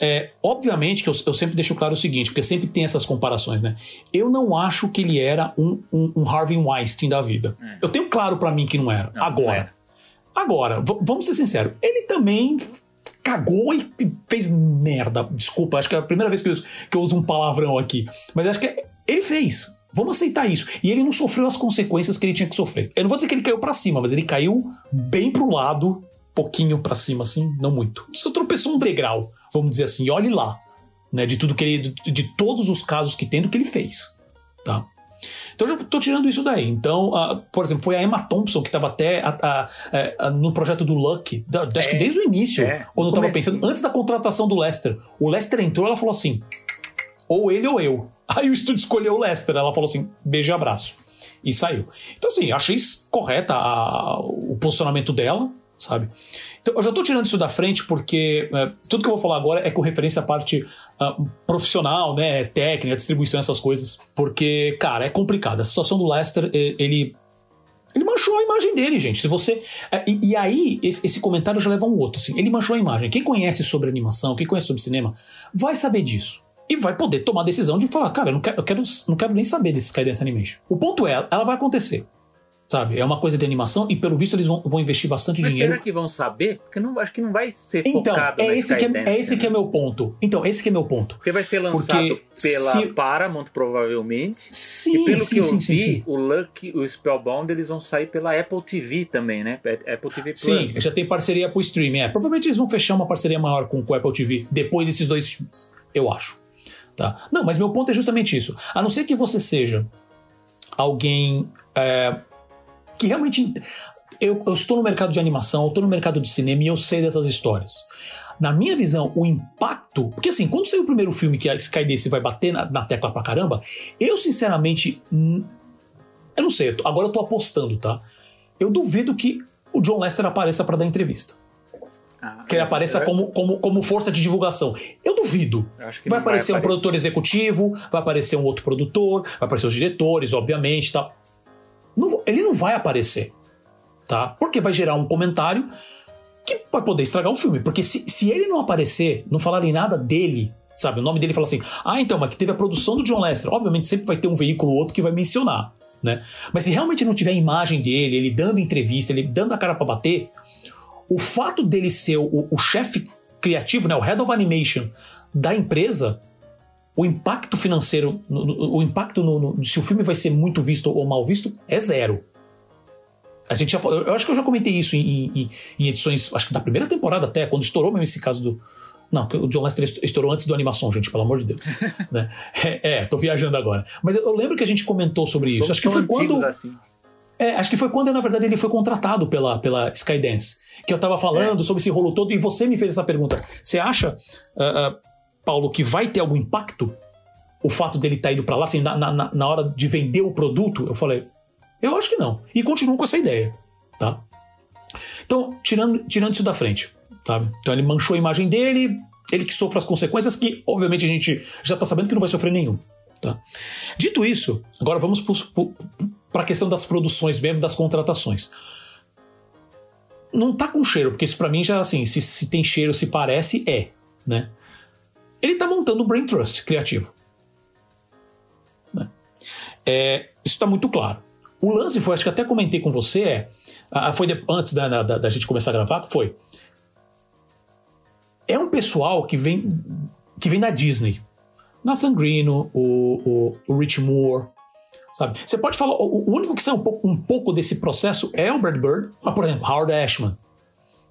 Speaker 1: É, obviamente que eu, eu sempre deixo claro o seguinte, porque sempre tem essas comparações, né? Eu não acho que ele era um, um, um Harvey Weinstein da vida.
Speaker 2: É.
Speaker 1: Eu tenho claro pra mim que não era.
Speaker 2: Não, não
Speaker 1: Agora,
Speaker 2: era.
Speaker 1: agora, vamos ser sinceros, ele também cagou e fez merda. Desculpa, acho que é a primeira vez que eu, uso- que eu uso um palavrão aqui. Mas acho que ele fez. Vamos aceitar isso. E ele não sofreu as consequências que ele tinha que sofrer. Eu não vou dizer que ele caiu pra cima, mas ele caiu bem pro lado, pouquinho pra cima, assim, não muito. Só tropeçou um degrau, vamos dizer assim. E olhe lá, né? De tudo que ele. De, de todos os casos que tem do que ele fez. Tá? Então eu já tô tirando isso daí. Então, ah, por exemplo, foi a Emma Thompson que estava até a- a- é, a- no projeto do Luck, da- acho que
Speaker 2: É,
Speaker 1: desde o início,
Speaker 2: é,
Speaker 1: quando eu tava pensando, antes da contratação do Lester. O Lester entrou, ela falou assim: ou ele ou eu. Aí o estúdio escolheu o Lester, ela falou assim: beijo e abraço. E saiu. Então, assim, achei correta o posicionamento dela, sabe? Então, eu já tô tirando isso da frente porque é, tudo que eu vou falar agora é com referência à parte ah, profissional, né? Técnica, distribuição, essas coisas. Porque, cara, é complicado. A situação do Lester, eh, ele. Ele manchou a imagem dele, gente. Se você. é, E, e aí, esse, esse comentário já leva a um outro. Assim. Ele manchou a imagem. Quem conhece sobre animação, quem conhece sobre cinema, vai saber disso. E vai poder tomar a decisão de falar, cara, eu não quero, eu quero, não quero nem saber desse Skydance Animation. O ponto é, ela vai acontecer. Sabe? É uma coisa de animação e, pelo visto, eles vão, vão investir bastante
Speaker 2: Mas
Speaker 1: dinheiro.
Speaker 2: será que vão saber? Porque não, acho que não vai ser
Speaker 1: Então,
Speaker 2: focado
Speaker 1: é esse, que é, é esse
Speaker 2: né?
Speaker 1: que é meu ponto. Então, esse que é meu ponto.
Speaker 2: Porque vai ser lançado
Speaker 1: Porque
Speaker 2: pela
Speaker 1: se-
Speaker 2: Paramount, provavelmente.
Speaker 1: Sim,
Speaker 2: e pelo
Speaker 1: sim,
Speaker 2: que eu
Speaker 1: sim,
Speaker 2: vi,
Speaker 1: sim, sim.
Speaker 2: o Lucky e o Spellbound eles vão sair pela Apple TV também, né? Apple TV Plus.
Speaker 1: Sim, já tem parceria pro streaming. É. Provavelmente eles vão fechar uma parceria maior com, com o Apple TV depois desses dois filmes. Eu acho. Tá? Não, mas meu ponto é justamente isso. A não ser que você seja alguém é, que realmente. Eu, eu estou no mercado de animação, eu estou no mercado de cinema e eu sei dessas histórias. Na minha visão, o impacto. Porque assim, quando saiu o primeiro filme que a Skydance vai bater na, na tecla pra caramba, eu sinceramente. hum, Eu não sei, agora eu tô apostando, tá? Eu duvido que o John Lester apareça pra dar entrevista.
Speaker 2: Ah,
Speaker 1: Que ele apareça como, como, como força de divulgação. Eu duvido.
Speaker 2: eu
Speaker 1: Vai aparecer um
Speaker 2: aparecer.
Speaker 1: produtor executivo, vai aparecer um outro produtor, vai aparecer os diretores, obviamente, tá? Não ele não vai aparecer, tá? Porque vai gerar um comentário que vai poder estragar o filme. Porque se, se ele não aparecer, não falarem nada dele, sabe? O nome dele fala assim, ah, então, mas que teve a produção do John Lester. Obviamente sempre vai ter um veículo ou outro que vai mencionar, né? Mas se realmente não tiver a imagem dele, ele dando entrevista, ele dando a cara pra bater, o fato dele ser o, o chefe criativo, né, o head of animation da empresa, o impacto financeiro, o impacto no, no- se o filme vai ser muito visto ou mal visto, é zero. A gente já, falou- eu acho que eu já comentei isso em, em- em edições, acho que da primeira temporada até, quando estourou mesmo esse caso do. Não, que o John Lester estourou antes do animação, gente, pelo amor de Deus. né? é, é, tô viajando agora. Mas eu, eu lembro que a gente comentou sobre isso.
Speaker 2: Somos
Speaker 1: Acho que foi quando.
Speaker 2: assim.
Speaker 1: É, acho que foi quando, na verdade, ele foi contratado pela, pela Skydance. Que eu tava falando sobre esse rolo todo e você me fez essa pergunta. Você acha, ah, ah, Paulo, que vai ter algum impacto o fato dele estar indo pra lá, assim, na, na, na hora de vender o produto? Eu falei, eu acho que não. E continuo com essa ideia, tá? Então, tirando, tirando isso da frente, sabe? Então ele manchou a imagem dele, ele que sofre as consequências que, obviamente, a gente já tá sabendo que não vai sofrer nenhum, tá? Dito isso, agora vamos para a questão das produções mesmo, das contratações. Não tá com cheiro, porque isso pra mim já, assim, se, se tem cheiro, se parece, é, né? Ele tá montando um Brain Trust criativo. Né? É, isso tá muito claro. O lance foi, acho que até comentei com você, é, foi antes da, da, da gente começar a gravar, foi. É um pessoal que vem, que vem da Disney. Nathan Green, o, o, o Rich Moore, sabe? Você pode falar, o, o único que sai um pouco, um pouco desse processo é o Brad Bird, mas, por exemplo, Howard Ashman.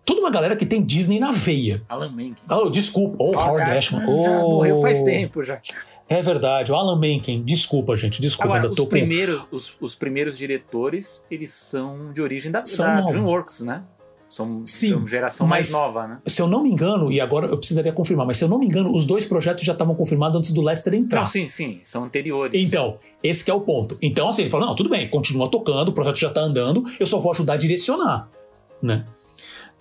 Speaker 1: Toda uma galera que tem Disney na veia.
Speaker 2: Alan Menken.
Speaker 1: Oh, desculpa, oh, Howard Ashman.
Speaker 2: já
Speaker 1: Oh,
Speaker 2: morreu faz tempo já.
Speaker 1: É verdade, o Alan Menken. Desculpa, gente, desculpa.
Speaker 2: Agora,
Speaker 1: ainda
Speaker 2: os
Speaker 1: tô com...
Speaker 2: primeiros, os, os primeiros diretores, eles são de origem da,
Speaker 1: São
Speaker 2: da. DreamWorks, né? São,
Speaker 1: Sim,
Speaker 2: são geração mais nova, né?
Speaker 1: Se eu não me engano, e agora eu precisaria confirmar, mas se eu não me engano, os dois projetos já estavam confirmados antes do Lester entrar. Não,
Speaker 2: sim, sim, são anteriores.
Speaker 1: Então, esse é o ponto. Então, assim, ele falou: não, tudo bem, continua tocando, o projeto já tá andando, eu só vou ajudar a direcionar, né?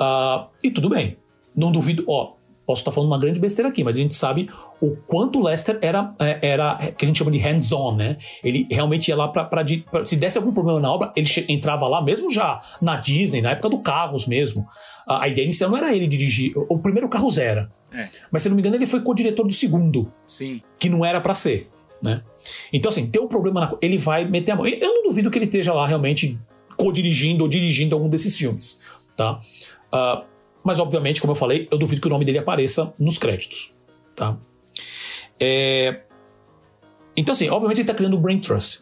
Speaker 1: Uh, e tudo bem. Não duvido, ó, posso estar falando uma grande besteira aqui, mas a gente sabe o quanto o Lester era, é, era que a gente chama de hands-on, né? Ele realmente ia lá para se desse algum problema na obra, ele entrava lá mesmo já na Disney, na época do Carros mesmo. A, a ideia inicial não era ele dirigir, o, o primeiro Carros era. É. Mas se não me engano, ele foi co-diretor do segundo.
Speaker 2: Sim.
Speaker 1: Que não era para ser, né? Então, assim, tem um problema na, Ele vai meter a mão. Eu não duvido que ele esteja lá realmente co-dirigindo ou dirigindo algum desses filmes, tá? Uh, mas, obviamente, como eu falei, eu duvido que o nome dele apareça nos créditos. Tá? É... Então, assim, obviamente ele está criando o Brain Trust.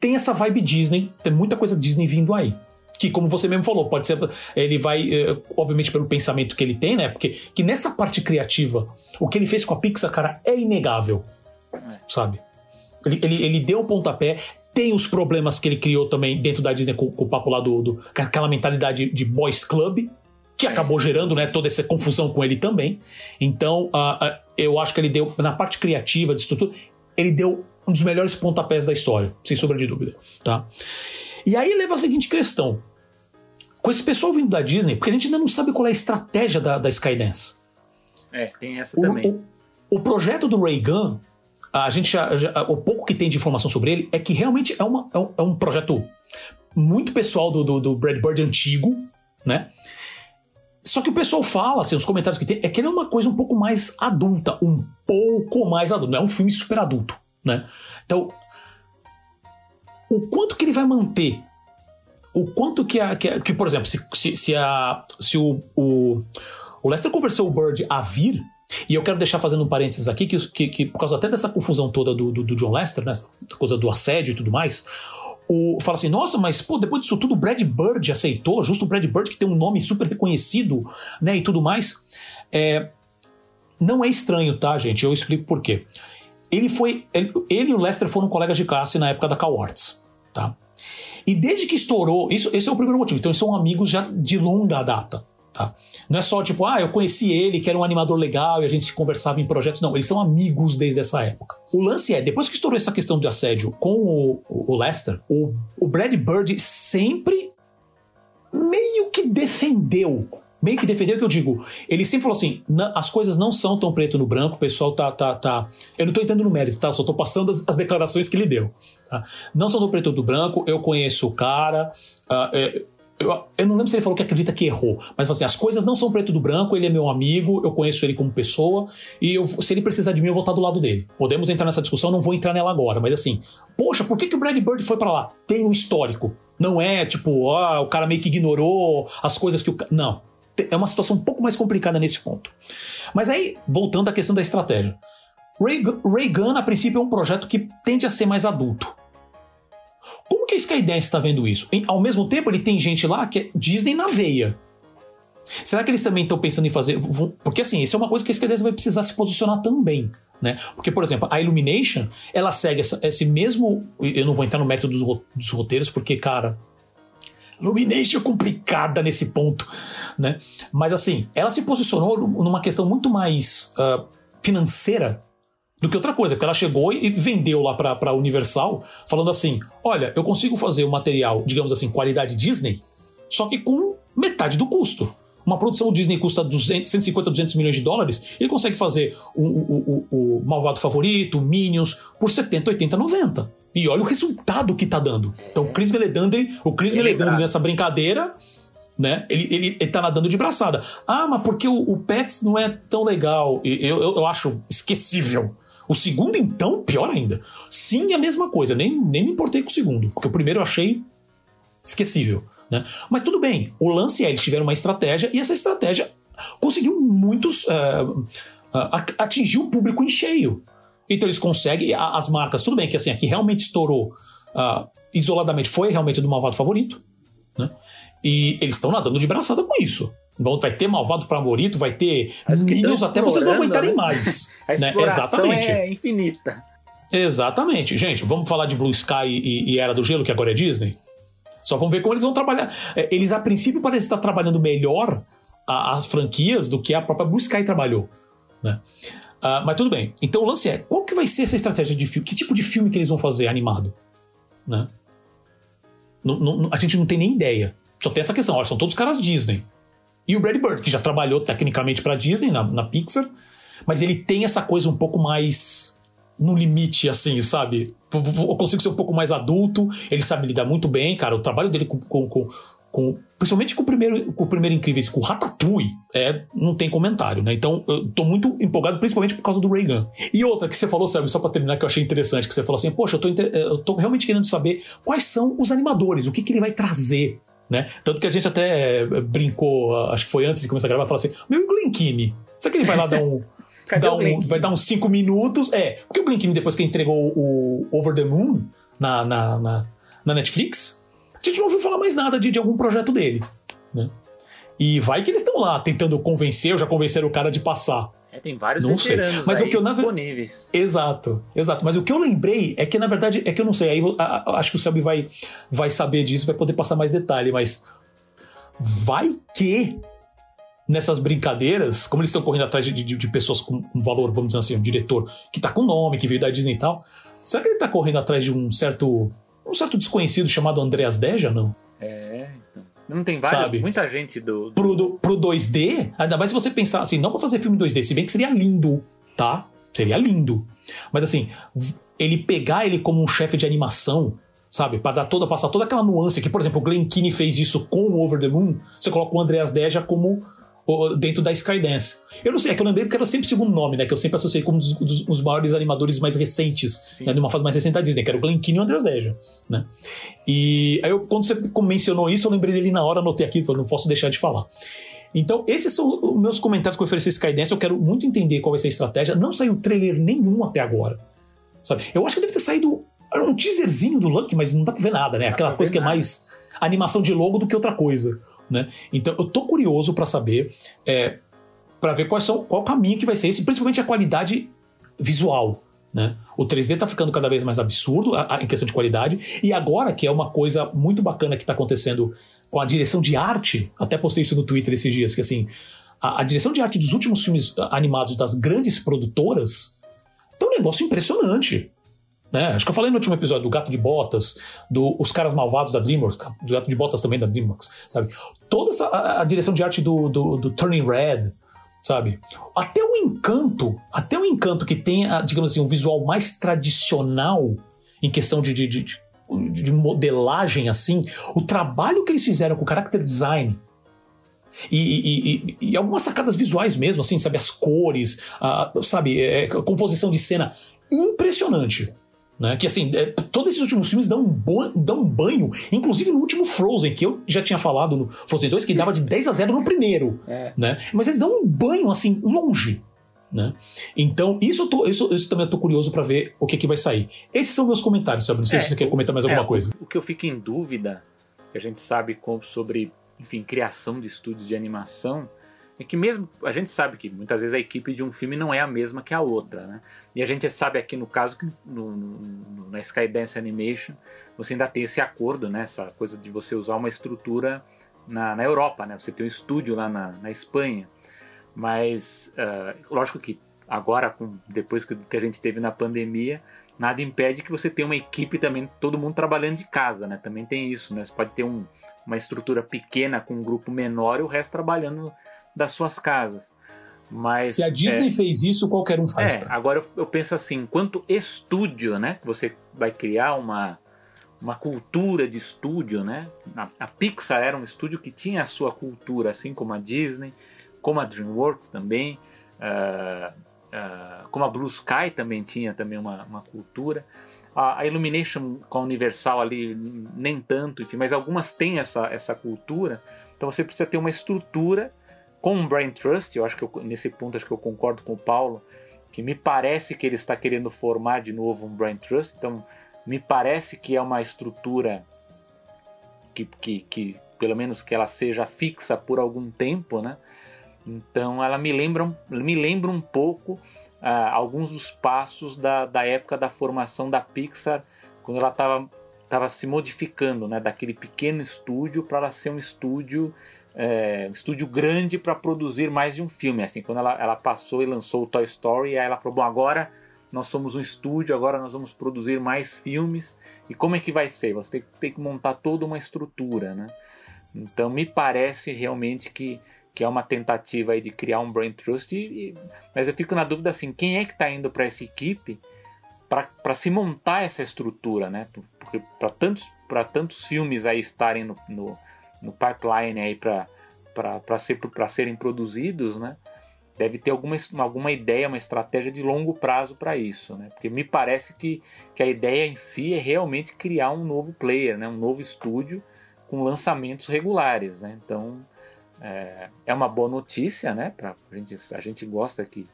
Speaker 1: Tem essa vibe Disney, tem muita coisa Disney vindo aí. Que, como você mesmo falou, pode ser. Ele vai, é, obviamente, pelo pensamento que ele tem, né? Porque que nessa parte criativa, o que ele fez com a Pixar, cara, é inegável. É. Sabe? Ele, ele, ele deu o um pontapé, tem os problemas que ele criou também dentro da Disney com, com o papo lá do, do. com aquela mentalidade de boys club, que acabou gerando né, toda essa confusão com ele também. Então, uh, uh, eu acho que ele deu, na parte criativa de estrutura, ele deu um dos melhores pontapés da história, sem sombra de dúvida. Tá? E aí leva a seguinte questão. Com esse pessoal vindo da Disney, porque a gente ainda não sabe qual é a estratégia da, da Skydance.
Speaker 2: É, tem essa o, também.
Speaker 1: O, o, projeto do Reagan, a gente já, já, o pouco que tem de informação sobre ele é que realmente é, uma, é, um, é um projeto muito pessoal do, do, do Brad Bird antigo, né? Só que o pessoal fala, assim, os comentários que tem, é que ele é uma coisa um pouco mais adulta, um pouco mais adulta. Não é um filme super adulto, né? Então, o quanto que ele vai manter? O quanto que, a, que, que por exemplo, se, se, se, a, se o, o, o Lester conversou o Bird a vir, e eu quero deixar fazendo um parênteses aqui, que, que, que por causa até dessa confusão toda do, do, do John Lester, né, coisa do assédio e tudo mais, o, fala assim, nossa, mas pô, depois disso tudo o Brad Bird aceitou, justo o Brad Bird que tem um nome super reconhecido, né, e tudo mais. É, não é estranho, tá, gente? Eu explico por quê. Ele foi, ele, ele e o Lester foram colegas de classe na época da Cowarts, tá? E desde que estourou, isso, esse é o primeiro motivo. Então eles são amigos já de longa data. Tá? Não é só tipo, ah, eu conheci ele, que era um animador legal e a gente se conversava em projetos. Não, eles são amigos desde essa época. O lance é, depois que estourou essa questão de assédio com o, o Lester, o, o Brad Bird sempre meio que defendeu meio que defendeu o que eu digo. Ele sempre falou assim: as coisas não são tão preto no branco, o pessoal tá. tá, tá... Eu não tô entrando no mérito, tá? Só tô passando as, as declarações que ele deu. Tá? Não são tão preto no branco, eu conheço o cara. Uh, é, eu, eu, não lembro se ele falou que acredita que errou, mas assim, as coisas não são preto do branco, ele é meu amigo, eu conheço ele como pessoa, e eu, se ele precisar de mim, eu vou estar do lado dele. Podemos entrar nessa discussão, não vou entrar nela agora, mas assim, poxa, por que, que o Brad Bird foi para lá? Tem um histórico. Não é tipo, ah, o cara meio que ignorou as coisas que o. Não. É uma situação um pouco mais complicada nesse ponto. Mas aí, voltando à questão da estratégia. Reagan, a princípio, é um projeto que tende a ser mais adulto. Como que a Skydance está vendo isso? Ao mesmo tempo, ele tem gente lá que é Disney na veia. Será que eles também estão pensando em fazer. Porque assim, isso é uma coisa que a Skydance vai precisar se posicionar também. Né? Porque, por exemplo, a Illumination, ela segue essa, esse mesmo. Eu não vou entrar no mérito dos, dos roteiros, porque, cara. Illumination é complicada nesse ponto, né? Mas assim, ela se posicionou numa questão muito mais uh, financeira do que outra coisa, porque ela chegou e vendeu lá pra, pra Universal, falando assim: olha, eu consigo fazer o um material, digamos assim, qualidade Disney, só que com metade do custo. Uma produção Disney custa 200, 150, 200 milhões de dólares, ele consegue fazer o, o, o, o Malvado Favorito, Minions, por 70, 80, 90. E olha o resultado que tá dando. Então, o Chris Meledandri, o Chris Meledandri nessa brincadeira, né? Ele, ele, ele tá nadando de braçada. Ah, mas porque o, o Pets não é tão legal? Eu, eu, eu acho esquecível. O segundo, então, pior ainda. Sim, é a mesma coisa. Nem, nem me importei com o segundo, porque o primeiro eu achei esquecível. Né? Mas tudo bem, o lance é: eles tiveram uma estratégia e essa estratégia conseguiu muitos. Uh, atingir o público em cheio. Então eles conseguem. As marcas, tudo bem que assim, aqui realmente estourou uh, isoladamente, foi realmente do malvado favorito. Né? E eles estão nadando de braçada com isso. Vai ter malvado favorito, vai ter Minions até vocês não aguentarem né? mais.
Speaker 2: A né? Exatamente. é infinita.
Speaker 1: Exatamente. Gente, vamos falar de Blue Sky e, e, Era do Gelo, que agora é Disney? Só vamos ver como eles vão trabalhar. É, eles, a princípio, parecem estar trabalhando melhor as franquias do que a própria Blue Sky trabalhou. Né? Uh, mas tudo bem. Então o lance é: qual que vai ser essa estratégia de filme? Que tipo de filme que eles vão fazer animado? Né? a gente não tem nem ideia. Só tem essa questão: olha, são todos caras Disney. E o Brad Bird, que já trabalhou tecnicamente para Disney, na, na Pixar, mas ele tem essa coisa um pouco mais no limite, assim, sabe? Eu consigo ser um pouco mais adulto, ele sabe lidar muito bem, cara. O trabalho dele com, com, com, com, principalmente com o primeiro, com o primeiro Incríveis, com o Ratatouille, é, não tem comentário, né? Então, eu tô muito empolgado, principalmente por causa do Reagan. E outra que você falou, sabe, só pra terminar, que eu achei interessante, que você falou assim, poxa, eu tô, eu tô realmente querendo saber quais são os animadores, o que, que ele vai trazer. Né? Tanto que a gente até brincou, acho que foi antes de começar a gravar, falou assim: meu, e o Glen Keane? Será que ele vai lá dar um. dar um vai dar uns 5 minutos? É, porque o Glen Keane, depois que entregou o Over the Moon na, na, na, na Netflix, a gente não ouviu falar mais nada de, de algum projeto dele, né? E vai que eles estão lá tentando convencer, ou já convenceram o cara de passar.
Speaker 2: É, tem vários não sei. Mas o que eu, disponíveis.
Speaker 1: Exato, exato. Mas o que eu lembrei é que, na verdade, é que eu não sei. Aí a, a, acho que o Selby vai, vai saber disso, vai poder passar mais detalhe, mas vai que nessas brincadeiras, como eles estão correndo atrás de, de, de pessoas com, com, valor, vamos dizer assim, um diretor que tá com nome, que veio da Disney e tal, será que ele tá correndo atrás de um certo um certo desconhecido chamado Andreas Deja, não?
Speaker 2: Não tem vários, Sabe? muita gente do,
Speaker 1: Pro, do, pro 2D, ainda mais se você pensar assim, não pra fazer filme 2D, se bem que seria lindo, tá? Seria lindo. Mas assim, ele pegar ele como um chefe de animação, sabe? Para dar toda, passar toda aquela nuance que, por exemplo, o Glen Keane fez isso com o Over the Moon, você coloca o Andreas Deja como dentro da Skydance. Eu não sei, é que eu lembrei porque era sempre o segundo nome, né? Que eu sempre associei como um dos, dos, dos maiores animadores mais recentes, né, de uma fase mais recente da Disney, que era o Glen Keane e o Andreas Deja, né? E aí, eu, quando você mencionou isso, eu lembrei dele na hora, anotei aqui, porque eu não posso deixar de falar. Então, esses são os meus comentários com referência a Skydance. Eu quero muito entender qual vai ser a estratégia. Não saiu trailer nenhum até agora. Sabe? Eu acho que deve ter saído um teaserzinho do Lucky, mas não dá pra ver nada, né? Aquela coisa que é mais animação de logo do que outra coisa. Né? Então eu tô curioso para saber, é, para ver quais são, qual o caminho que vai ser esse, principalmente a qualidade visual. Né? O 3D tá ficando cada vez mais absurdo a, a, em questão de qualidade, e agora que é uma coisa muito bacana que está acontecendo com a direção de arte, até postei isso no Twitter esses dias, que assim, a, a direção de arte dos últimos filmes animados das grandes produtoras tá um negócio impressionante. Né? Acho que eu falei no último episódio do Gato de Botas, do Os Caras Malvados da DreamWorks, do Gato de Botas também da DreamWorks, sabe? Toda essa, a, a direção de arte do, do, do, Turning Red, sabe? Até o encanto, até o encanto que tem, digamos assim, um visual mais tradicional em questão de, de, de, de modelagem, assim, o trabalho que eles fizeram com o character design, e, e, e, e, algumas sacadas visuais mesmo, assim, sabe? As cores, a, sabe? É, composição de cena impressionante. Né? Que assim, é, todos esses últimos filmes dão um, dão um banho, inclusive no último Frozen, que eu já tinha falado no Frozen 2, que dava de 10 a 0 no primeiro. É. Né? Mas eles dão um banho assim, longe. Né? Então, isso, eu tô, isso, isso também eu tô curioso para ver o que, que vai sair. Esses são meus comentários, sabe? Não sei é, se você quer comentar mais alguma é, coisa.
Speaker 2: O que eu fico em dúvida, que a gente sabe sobre, enfim, criação de estúdios de animação, é que mesmo a gente sabe que muitas vezes a equipe de um filme não é a mesma que a outra, né? E a gente sabe aqui no caso que no, no, na Skydance Animation você ainda tem esse acordo, né? Essa coisa de você usar uma estrutura na, na Europa, né? Você tem um estúdio lá na, na Espanha, mas uh, lógico que agora, com, depois que, que a gente teve na pandemia, nada impede que você tenha uma equipe também, todo mundo trabalhando de casa, né? Também tem isso, né? Você pode ter um, uma estrutura pequena com um grupo menor e o resto trabalhando das suas casas. Mas,
Speaker 1: Se a Disney é, fez isso, qualquer um faz.
Speaker 2: É, agora eu, eu, penso assim, enquanto estúdio, né? Você vai criar uma, uma cultura de estúdio, né? A, a, Pixar era um estúdio que tinha a sua cultura, assim como a Disney, como a DreamWorks também, uh, uh, como a Blue Sky também tinha também uma, uma cultura. A, a, Illumination com a Universal ali nem tanto, enfim, mas algumas têm essa, essa cultura. Então você precisa ter uma estrutura com o Brain Trust, eu acho que eu, nesse ponto acho que eu concordo com o Paulo, que me parece que ele está querendo formar de novo um Brain Trust, então me parece que é uma estrutura que, que, que pelo menos que ela seja fixa por algum tempo, né? Então ela me lembra, me lembra um pouco uh, alguns dos passos da, da época da formação da Pixar, quando ela estava estava se modificando, né, daquele pequeno estúdio para ela ser um estúdio é, um estúdio grande para produzir mais de um filme. Assim, quando ela, ela passou e lançou o Toy Story, aí ela falou: bom, agora nós somos um estúdio, agora nós vamos produzir mais filmes. E como é que vai ser? Você tem, tem que montar toda uma estrutura, né? Então me parece realmente que, que é uma tentativa de criar um brain trust, e, e, mas eu fico na dúvida assim, quem é que está indo para essa equipe para se montar essa estrutura, né? Porque para tantos, tantos filmes aí estarem no, no, no pipeline aí para ser, serem produzidos, né? Deve ter alguma, alguma ideia, uma estratégia de longo prazo para isso, né? Porque me parece que, que a ideia em si é realmente criar um novo player, né? Um novo estúdio com lançamentos regulares, né? Então é, é uma boa notícia, né? Pra, a, gente, a gente gosta que,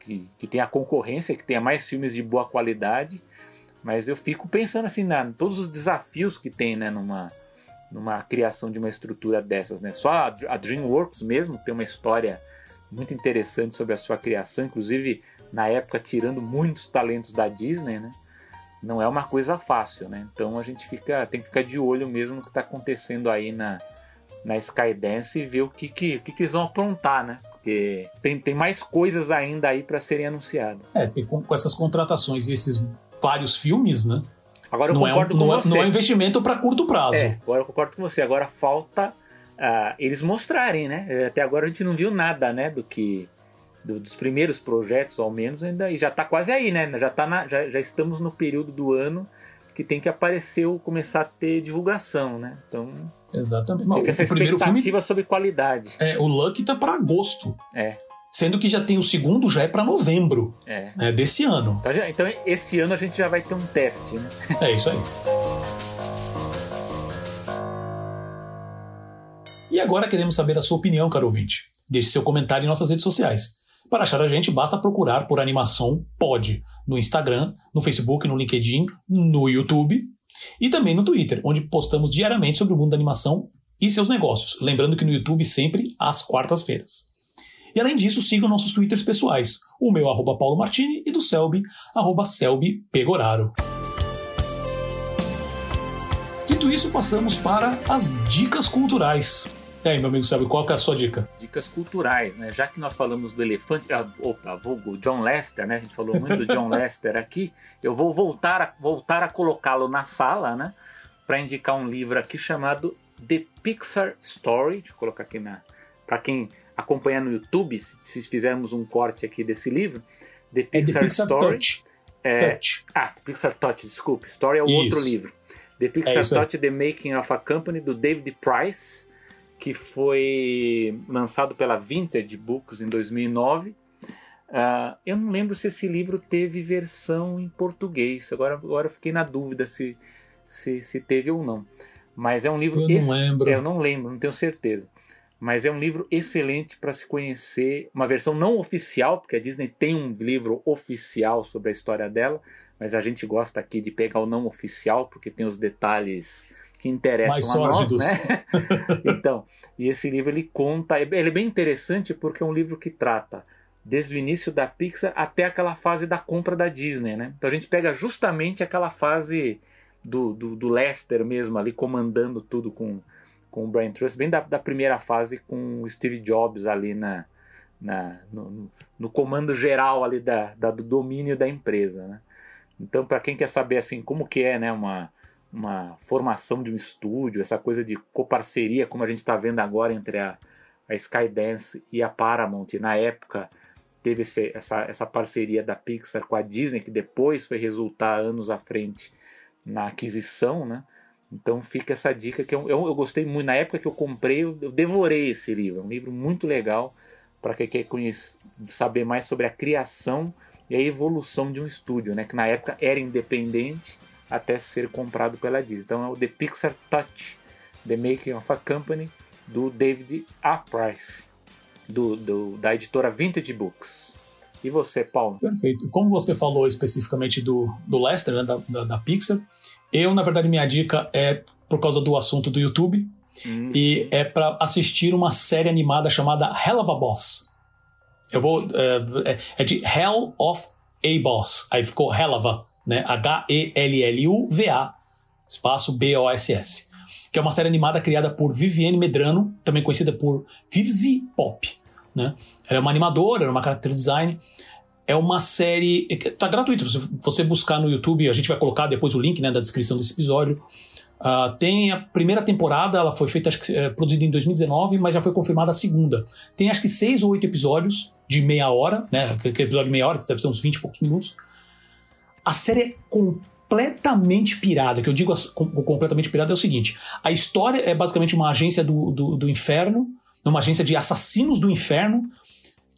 Speaker 2: que, que tenha concorrência, que tenha mais filmes de boa qualidade, mas eu fico pensando assim, na todos os desafios que tem, né? Numa, numa criação de uma estrutura dessas, né? Só a, DreamWorks mesmo tem uma história muito interessante sobre a sua criação, inclusive na época tirando muitos talentos da Disney, né? Não é uma coisa fácil, né? Então a gente fica, tem que ficar de olho mesmo no que está acontecendo aí na, na Skydance e ver o que, que, o que, que eles vão aprontar, né? Porque tem, tem mais coisas ainda aí para serem anunciadas.
Speaker 1: É, tem, com, com essas contratações e esses vários filmes, né?
Speaker 2: Agora eu não concordo
Speaker 1: é
Speaker 2: um, com
Speaker 1: não
Speaker 2: você.
Speaker 1: É, não é investimento para curto prazo.
Speaker 2: É, agora eu concordo com você. Agora falta uh, eles mostrarem, né? Até agora a gente não viu nada, né? Do que do, dos primeiros projetos, ao menos ainda e já está quase aí, né? Já tá na, já, já estamos no período do ano que tem que aparecer ou começar a ter divulgação, né? Então
Speaker 1: Exatamente.
Speaker 2: Fica essa o primeiro filme sobre qualidade.
Speaker 1: É, o Lucky tá para agosto.
Speaker 2: É.
Speaker 1: Sendo que já tem o segundo, já é para novembro
Speaker 2: é.
Speaker 1: Né, desse ano.
Speaker 2: Então, já, então, esse ano a gente já vai ter um teste, né?
Speaker 1: É isso aí. E agora queremos saber a sua opinião, caro ouvinte. Deixe seu comentário em nossas redes sociais. Para achar a gente, basta procurar por Animação Pod no Instagram, no Facebook, no LinkedIn, no YouTube e também no Twitter, onde postamos diariamente sobre o mundo da animação e seus negócios. Lembrando que no YouTube sempre às quartas-feiras. E além disso, sigam nossos twitters pessoais, o meu arroba Paulo Martini e do Selby, arroba Selby Pegoraro. Dito isso, passamos para as dicas culturais. E aí, meu amigo Selby, qual que é a sua dica?
Speaker 2: Dicas culturais, né? Já que nós falamos do elefante, ah, opa, vulgo John Lester, né? A gente falou muito do John Lester aqui. Eu vou voltar a, voltar a colocá-lo na sala, né? Para indicar um livro aqui chamado The Pixar Story. Deixa eu colocar aqui na. Para quem acompanhar no YouTube, se, fizermos um corte aqui desse livro,
Speaker 1: The Pixar, é The Pixar
Speaker 2: Story.
Speaker 1: Touch.
Speaker 2: É, Touch. Ah, The Pixar Touch, desculpe. Story é o Isso. outro livro. The Pixar é Touch, The Making of a Company, do David Price, que foi lançado pela Vintage Books em 2009. Uh, ah, eu não lembro se esse livro teve versão em português. Agora, agora eu fiquei na dúvida se, se, se teve ou não. Mas é um livro.
Speaker 1: Eu não lembro.
Speaker 2: É, eu não lembro, não tenho certeza mas é um livro excelente para se conhecer, uma versão não oficial, porque a Disney tem um livro oficial sobre a história dela, mas a gente gosta aqui de pegar o não oficial, porque tem os detalhes que interessam
Speaker 1: Mais
Speaker 2: a
Speaker 1: sórdidos.
Speaker 2: nós, né? então, e esse livro ele conta, ele é bem interessante porque é um livro que trata desde o início da Pixar até aquela fase da compra da Disney, né? Então a gente pega justamente aquela fase do, do, do Lester mesmo ali comandando tudo com com o Brian Trust, bem da, da primeira fase com o Steve Jobs ali na, na no, no, comando geral ali da, da, do domínio da empresa, né? Então, para quem quer saber assim como que é, né, uma, uma formação de um estúdio, essa coisa de coparceria, como a gente está vendo agora entre a, a Skydance e a Paramount, e na época teve esse, essa, essa parceria da Pixar com a Disney, que depois foi resultar anos à frente na aquisição, né? Então fica essa dica que eu, eu, eu, gostei muito. Na época que eu comprei, eu, eu devorei esse livro. É um livro muito legal para quem quer conhecer, saber mais sobre a criação e a evolução de um estúdio, né? Que na época era independente até ser comprado pela Disney. Então é o The Pixar Touch, The Making of a Company, do David A. Price, do, do, da editora Vintage Books. E você, Paulo?
Speaker 1: Perfeito. Como você falou especificamente do, do Lester, né, da, da, da Pixar, eu, na verdade, minha dica é por causa do assunto do YouTube. Hum, e sim. é para assistir uma série animada chamada Hell of a Boss. Eu vou. É, é, é de Hell of a Boss. Aí ficou Hell of a, né? H-E-L-L-U-V-A. espaço B-O-S-S. Que é uma série animada criada por Viviane Medrano, também conhecida por Vivzi Pop. Né? Ela é uma animadora, é uma character design. É uma série. Tá gratuito. Se você buscar no YouTube, a gente vai colocar depois o link né, da descrição desse episódio. Uh, tem a primeira temporada, ela foi feita, acho que, é, produzida em 2019, mas já foi confirmada a segunda. Tem acho que seis ou oito episódios de meia hora, né? Aquele episódio de meia hora, que deve ser uns 20 e poucos minutos. A série é completamente pirada. que eu digo completamente pirada é o seguinte: a história é basicamente uma agência do, do, do inferno, uma agência de assassinos do inferno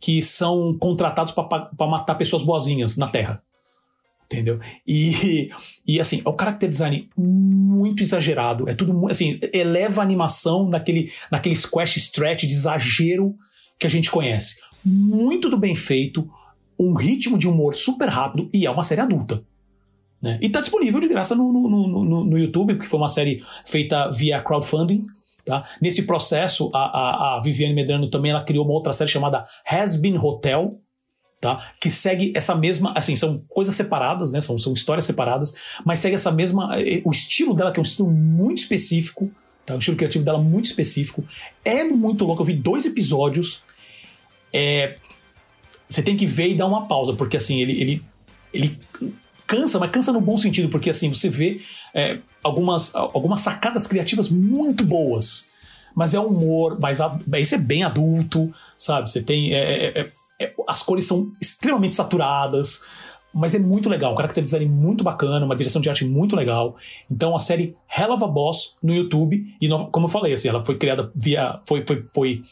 Speaker 1: que são contratados para matar pessoas boazinhas na Terra. Entendeu? E, e assim, é o character design muito exagerado. É tudo assim, eleva a animação naquele, naquele squash stretch de exagero que a gente conhece. Muito do bem feito, um ritmo de humor super rápido e é uma série adulta. Né? E tá disponível de graça no, no, no, no YouTube, porque foi uma série feita via crowdfunding. Tá? Nesse processo, a, a, a Viviane Medrano também ela criou uma outra série chamada Has Been Hotel, tá? Que segue essa mesma, assim, são coisas separadas, né? São, são histórias separadas, mas segue essa mesma, eh, o estilo dela que é um estilo muito específico, tá? O estilo criativo dela muito específico, é muito louco. Eu vi dois episódios, é, você tem que ver e dar uma pausa, porque assim ele, ele, ele cansa, mas cansa no bom sentido, porque assim você vê é, algumas, algumas sacadas criativas muito boas. Mas é humor, mas isso é bem adulto, sabe? Você tem. É, é, é é, as cores são extremamente saturadas, mas é muito legal. Um character design muito bacana, uma direção de arte muito legal. Então a série Hell of a Boss no YouTube, e no, como eu falei, assim, ela foi criada via. foi, foi, foi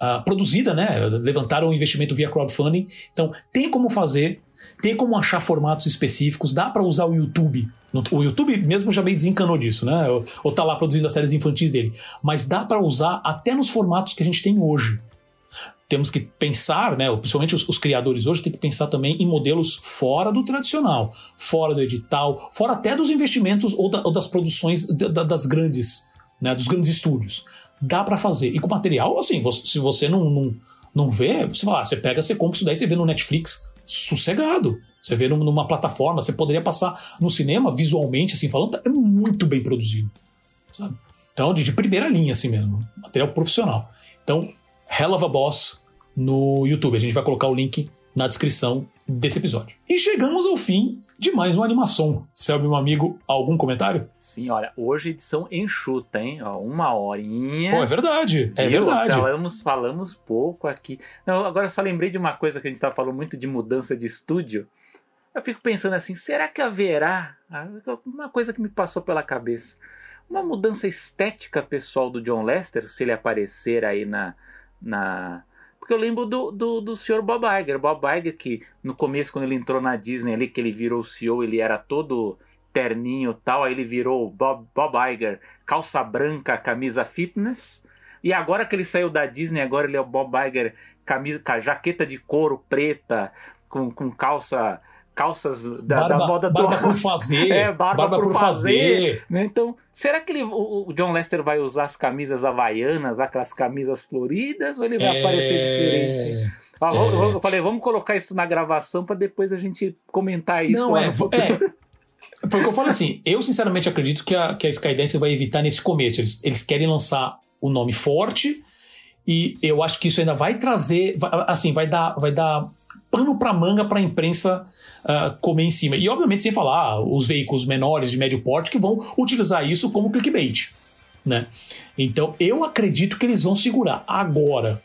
Speaker 1: uh, produzida, né? Levantaram o investimento via crowdfunding. Então tem como fazer, tem como achar formatos específicos, dá para usar o YouTube. O YouTube mesmo já meio desencanou disso, né? Ou, tá lá produzindo as séries infantis dele. Mas dá para usar até nos formatos que a gente tem hoje temos que pensar, né, principalmente os, os, criadores hoje, tem que pensar também em modelos fora do tradicional, fora do edital, fora até dos investimentos ou, da, ou das produções da, das grandes, né, dos grandes estúdios. Dá para fazer. E com material, assim, se você não, não, não vê, você fala, ah, você pega, você compra isso daí, você vê no Netflix, sossegado. Você vê numa plataforma, você poderia passar no cinema, visualmente, assim, falando, é muito bem produzido, sabe? Então, de, de primeira linha, assim mesmo, material profissional. Então, Hell of a Boss no YouTube. A gente vai colocar o link na descrição desse episódio. E chegamos ao fim de mais uma animação. Selby, meu amigo, algum comentário?
Speaker 2: Sim, olha, hoje edição enxuta, hein? Ó, uma horinha.
Speaker 1: Pô, é verdade, é Viu? verdade.
Speaker 2: Falamos, falamos pouco aqui. Não, agora eu só lembrei de uma coisa que a gente estava falando muito de mudança de estúdio. Eu fico pensando assim, será que haverá uma coisa que me passou pela cabeça? Uma mudança estética pessoal do John Lester, se ele aparecer aí na, na porque eu lembro do, do, do senhor Bob Iger. Bob Iger, que no começo, quando ele entrou na Disney ali, que ele virou CEO, ele era todo terninho tal, aí ele virou Bob, Bob Iger, calça branca, camisa fitness. E agora que ele saiu da Disney, agora ele é o Bob Iger, camisa, jaqueta de couro preta, com, com calça calças da,
Speaker 1: barba,
Speaker 2: da moda
Speaker 1: do... Barba por fazer.
Speaker 2: É, barba, barba por, por, fazer. fazer. Né? Então, será que ele, o, John Lester vai usar as camisas havaianas, aquelas camisas floridas, ou ele vai é... aparecer diferente? Ah, é... Eu falei, vamos colocar isso na gravação para depois a gente comentar isso.
Speaker 1: Não, é, é. Foi o que eu falei assim, eu sinceramente acredito que a, que a Skydance vai evitar nesse começo. Eles, eles querem lançar o um nome forte e eu acho que isso ainda vai trazer, assim, vai dar, vai dar pano para manga para a imprensa uh, comer em cima. E obviamente sem falar ah, os veículos menores de médio porte que vão utilizar isso como clickbait. Né? Então eu acredito que eles vão segurar. Agora,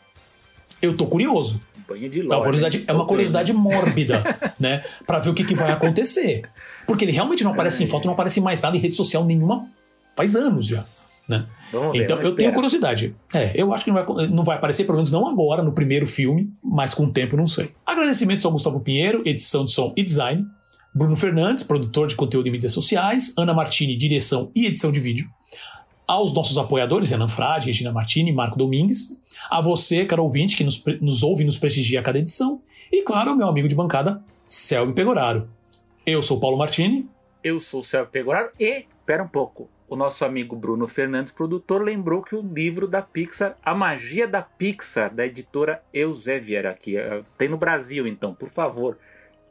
Speaker 1: eu tô curioso.
Speaker 2: Banho de
Speaker 1: lore, é uma curiosidade, é uma curiosidade mórbida, né? Pra ver o que, que vai acontecer. Porque ele realmente não aparece em foto, não aparece mais nada em rede social nenhuma faz anos já. Né? Ver, então eu tenho curiosidade. É, eu acho que não vai, não vai aparecer, pelo menos não agora, no primeiro filme, mas com o tempo não sei. Agradecimentos ao Gustavo Pinheiro, edição de som e design. Bruno Fernandes, produtor de conteúdo e mídias sociais. Ana Martini, direção e edição de vídeo. Aos nossos apoiadores, Renan Frade, Regina Martini, Marco Domingues. A você, caro ouvinte, que nos, nos ouve e nos prestigia a cada edição. E, claro, meu amigo de bancada, Selby Pegoraro. Eu sou Paulo Martini.
Speaker 2: Eu sou o Selby Pegoraro e, pera um pouco, o nosso amigo Bruno Fernandes, produtor, lembrou que o livro da Pixar, A Magia da Pixar, da editora Eusébia, aqui, é, tem no Brasil, então, por favor,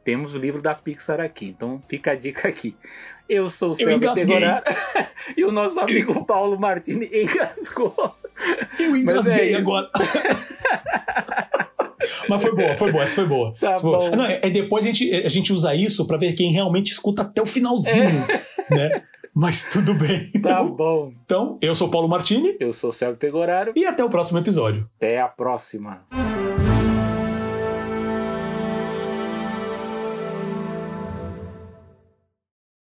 Speaker 2: temos o livro da Pixar aqui, então fica a dica aqui. Eu sou o
Speaker 1: Eu engasguei.
Speaker 2: Tegoraro e o nosso amigo Paulo Martini engasgou.
Speaker 1: Eu
Speaker 2: Mas
Speaker 1: engasguei
Speaker 2: é
Speaker 1: agora. Mas foi boa, foi boa, essa foi boa.
Speaker 2: Tá
Speaker 1: foi boa. Não, é, é depois a gente, a gente usa isso pra ver quem realmente escuta até o finalzinho, né? Mas tudo bem.
Speaker 2: Tá bom.
Speaker 1: Então, eu sou Paulo Martini
Speaker 2: Eu sou o Selby Pegoraro.
Speaker 1: e até o próximo episódio.
Speaker 2: Até a próxima.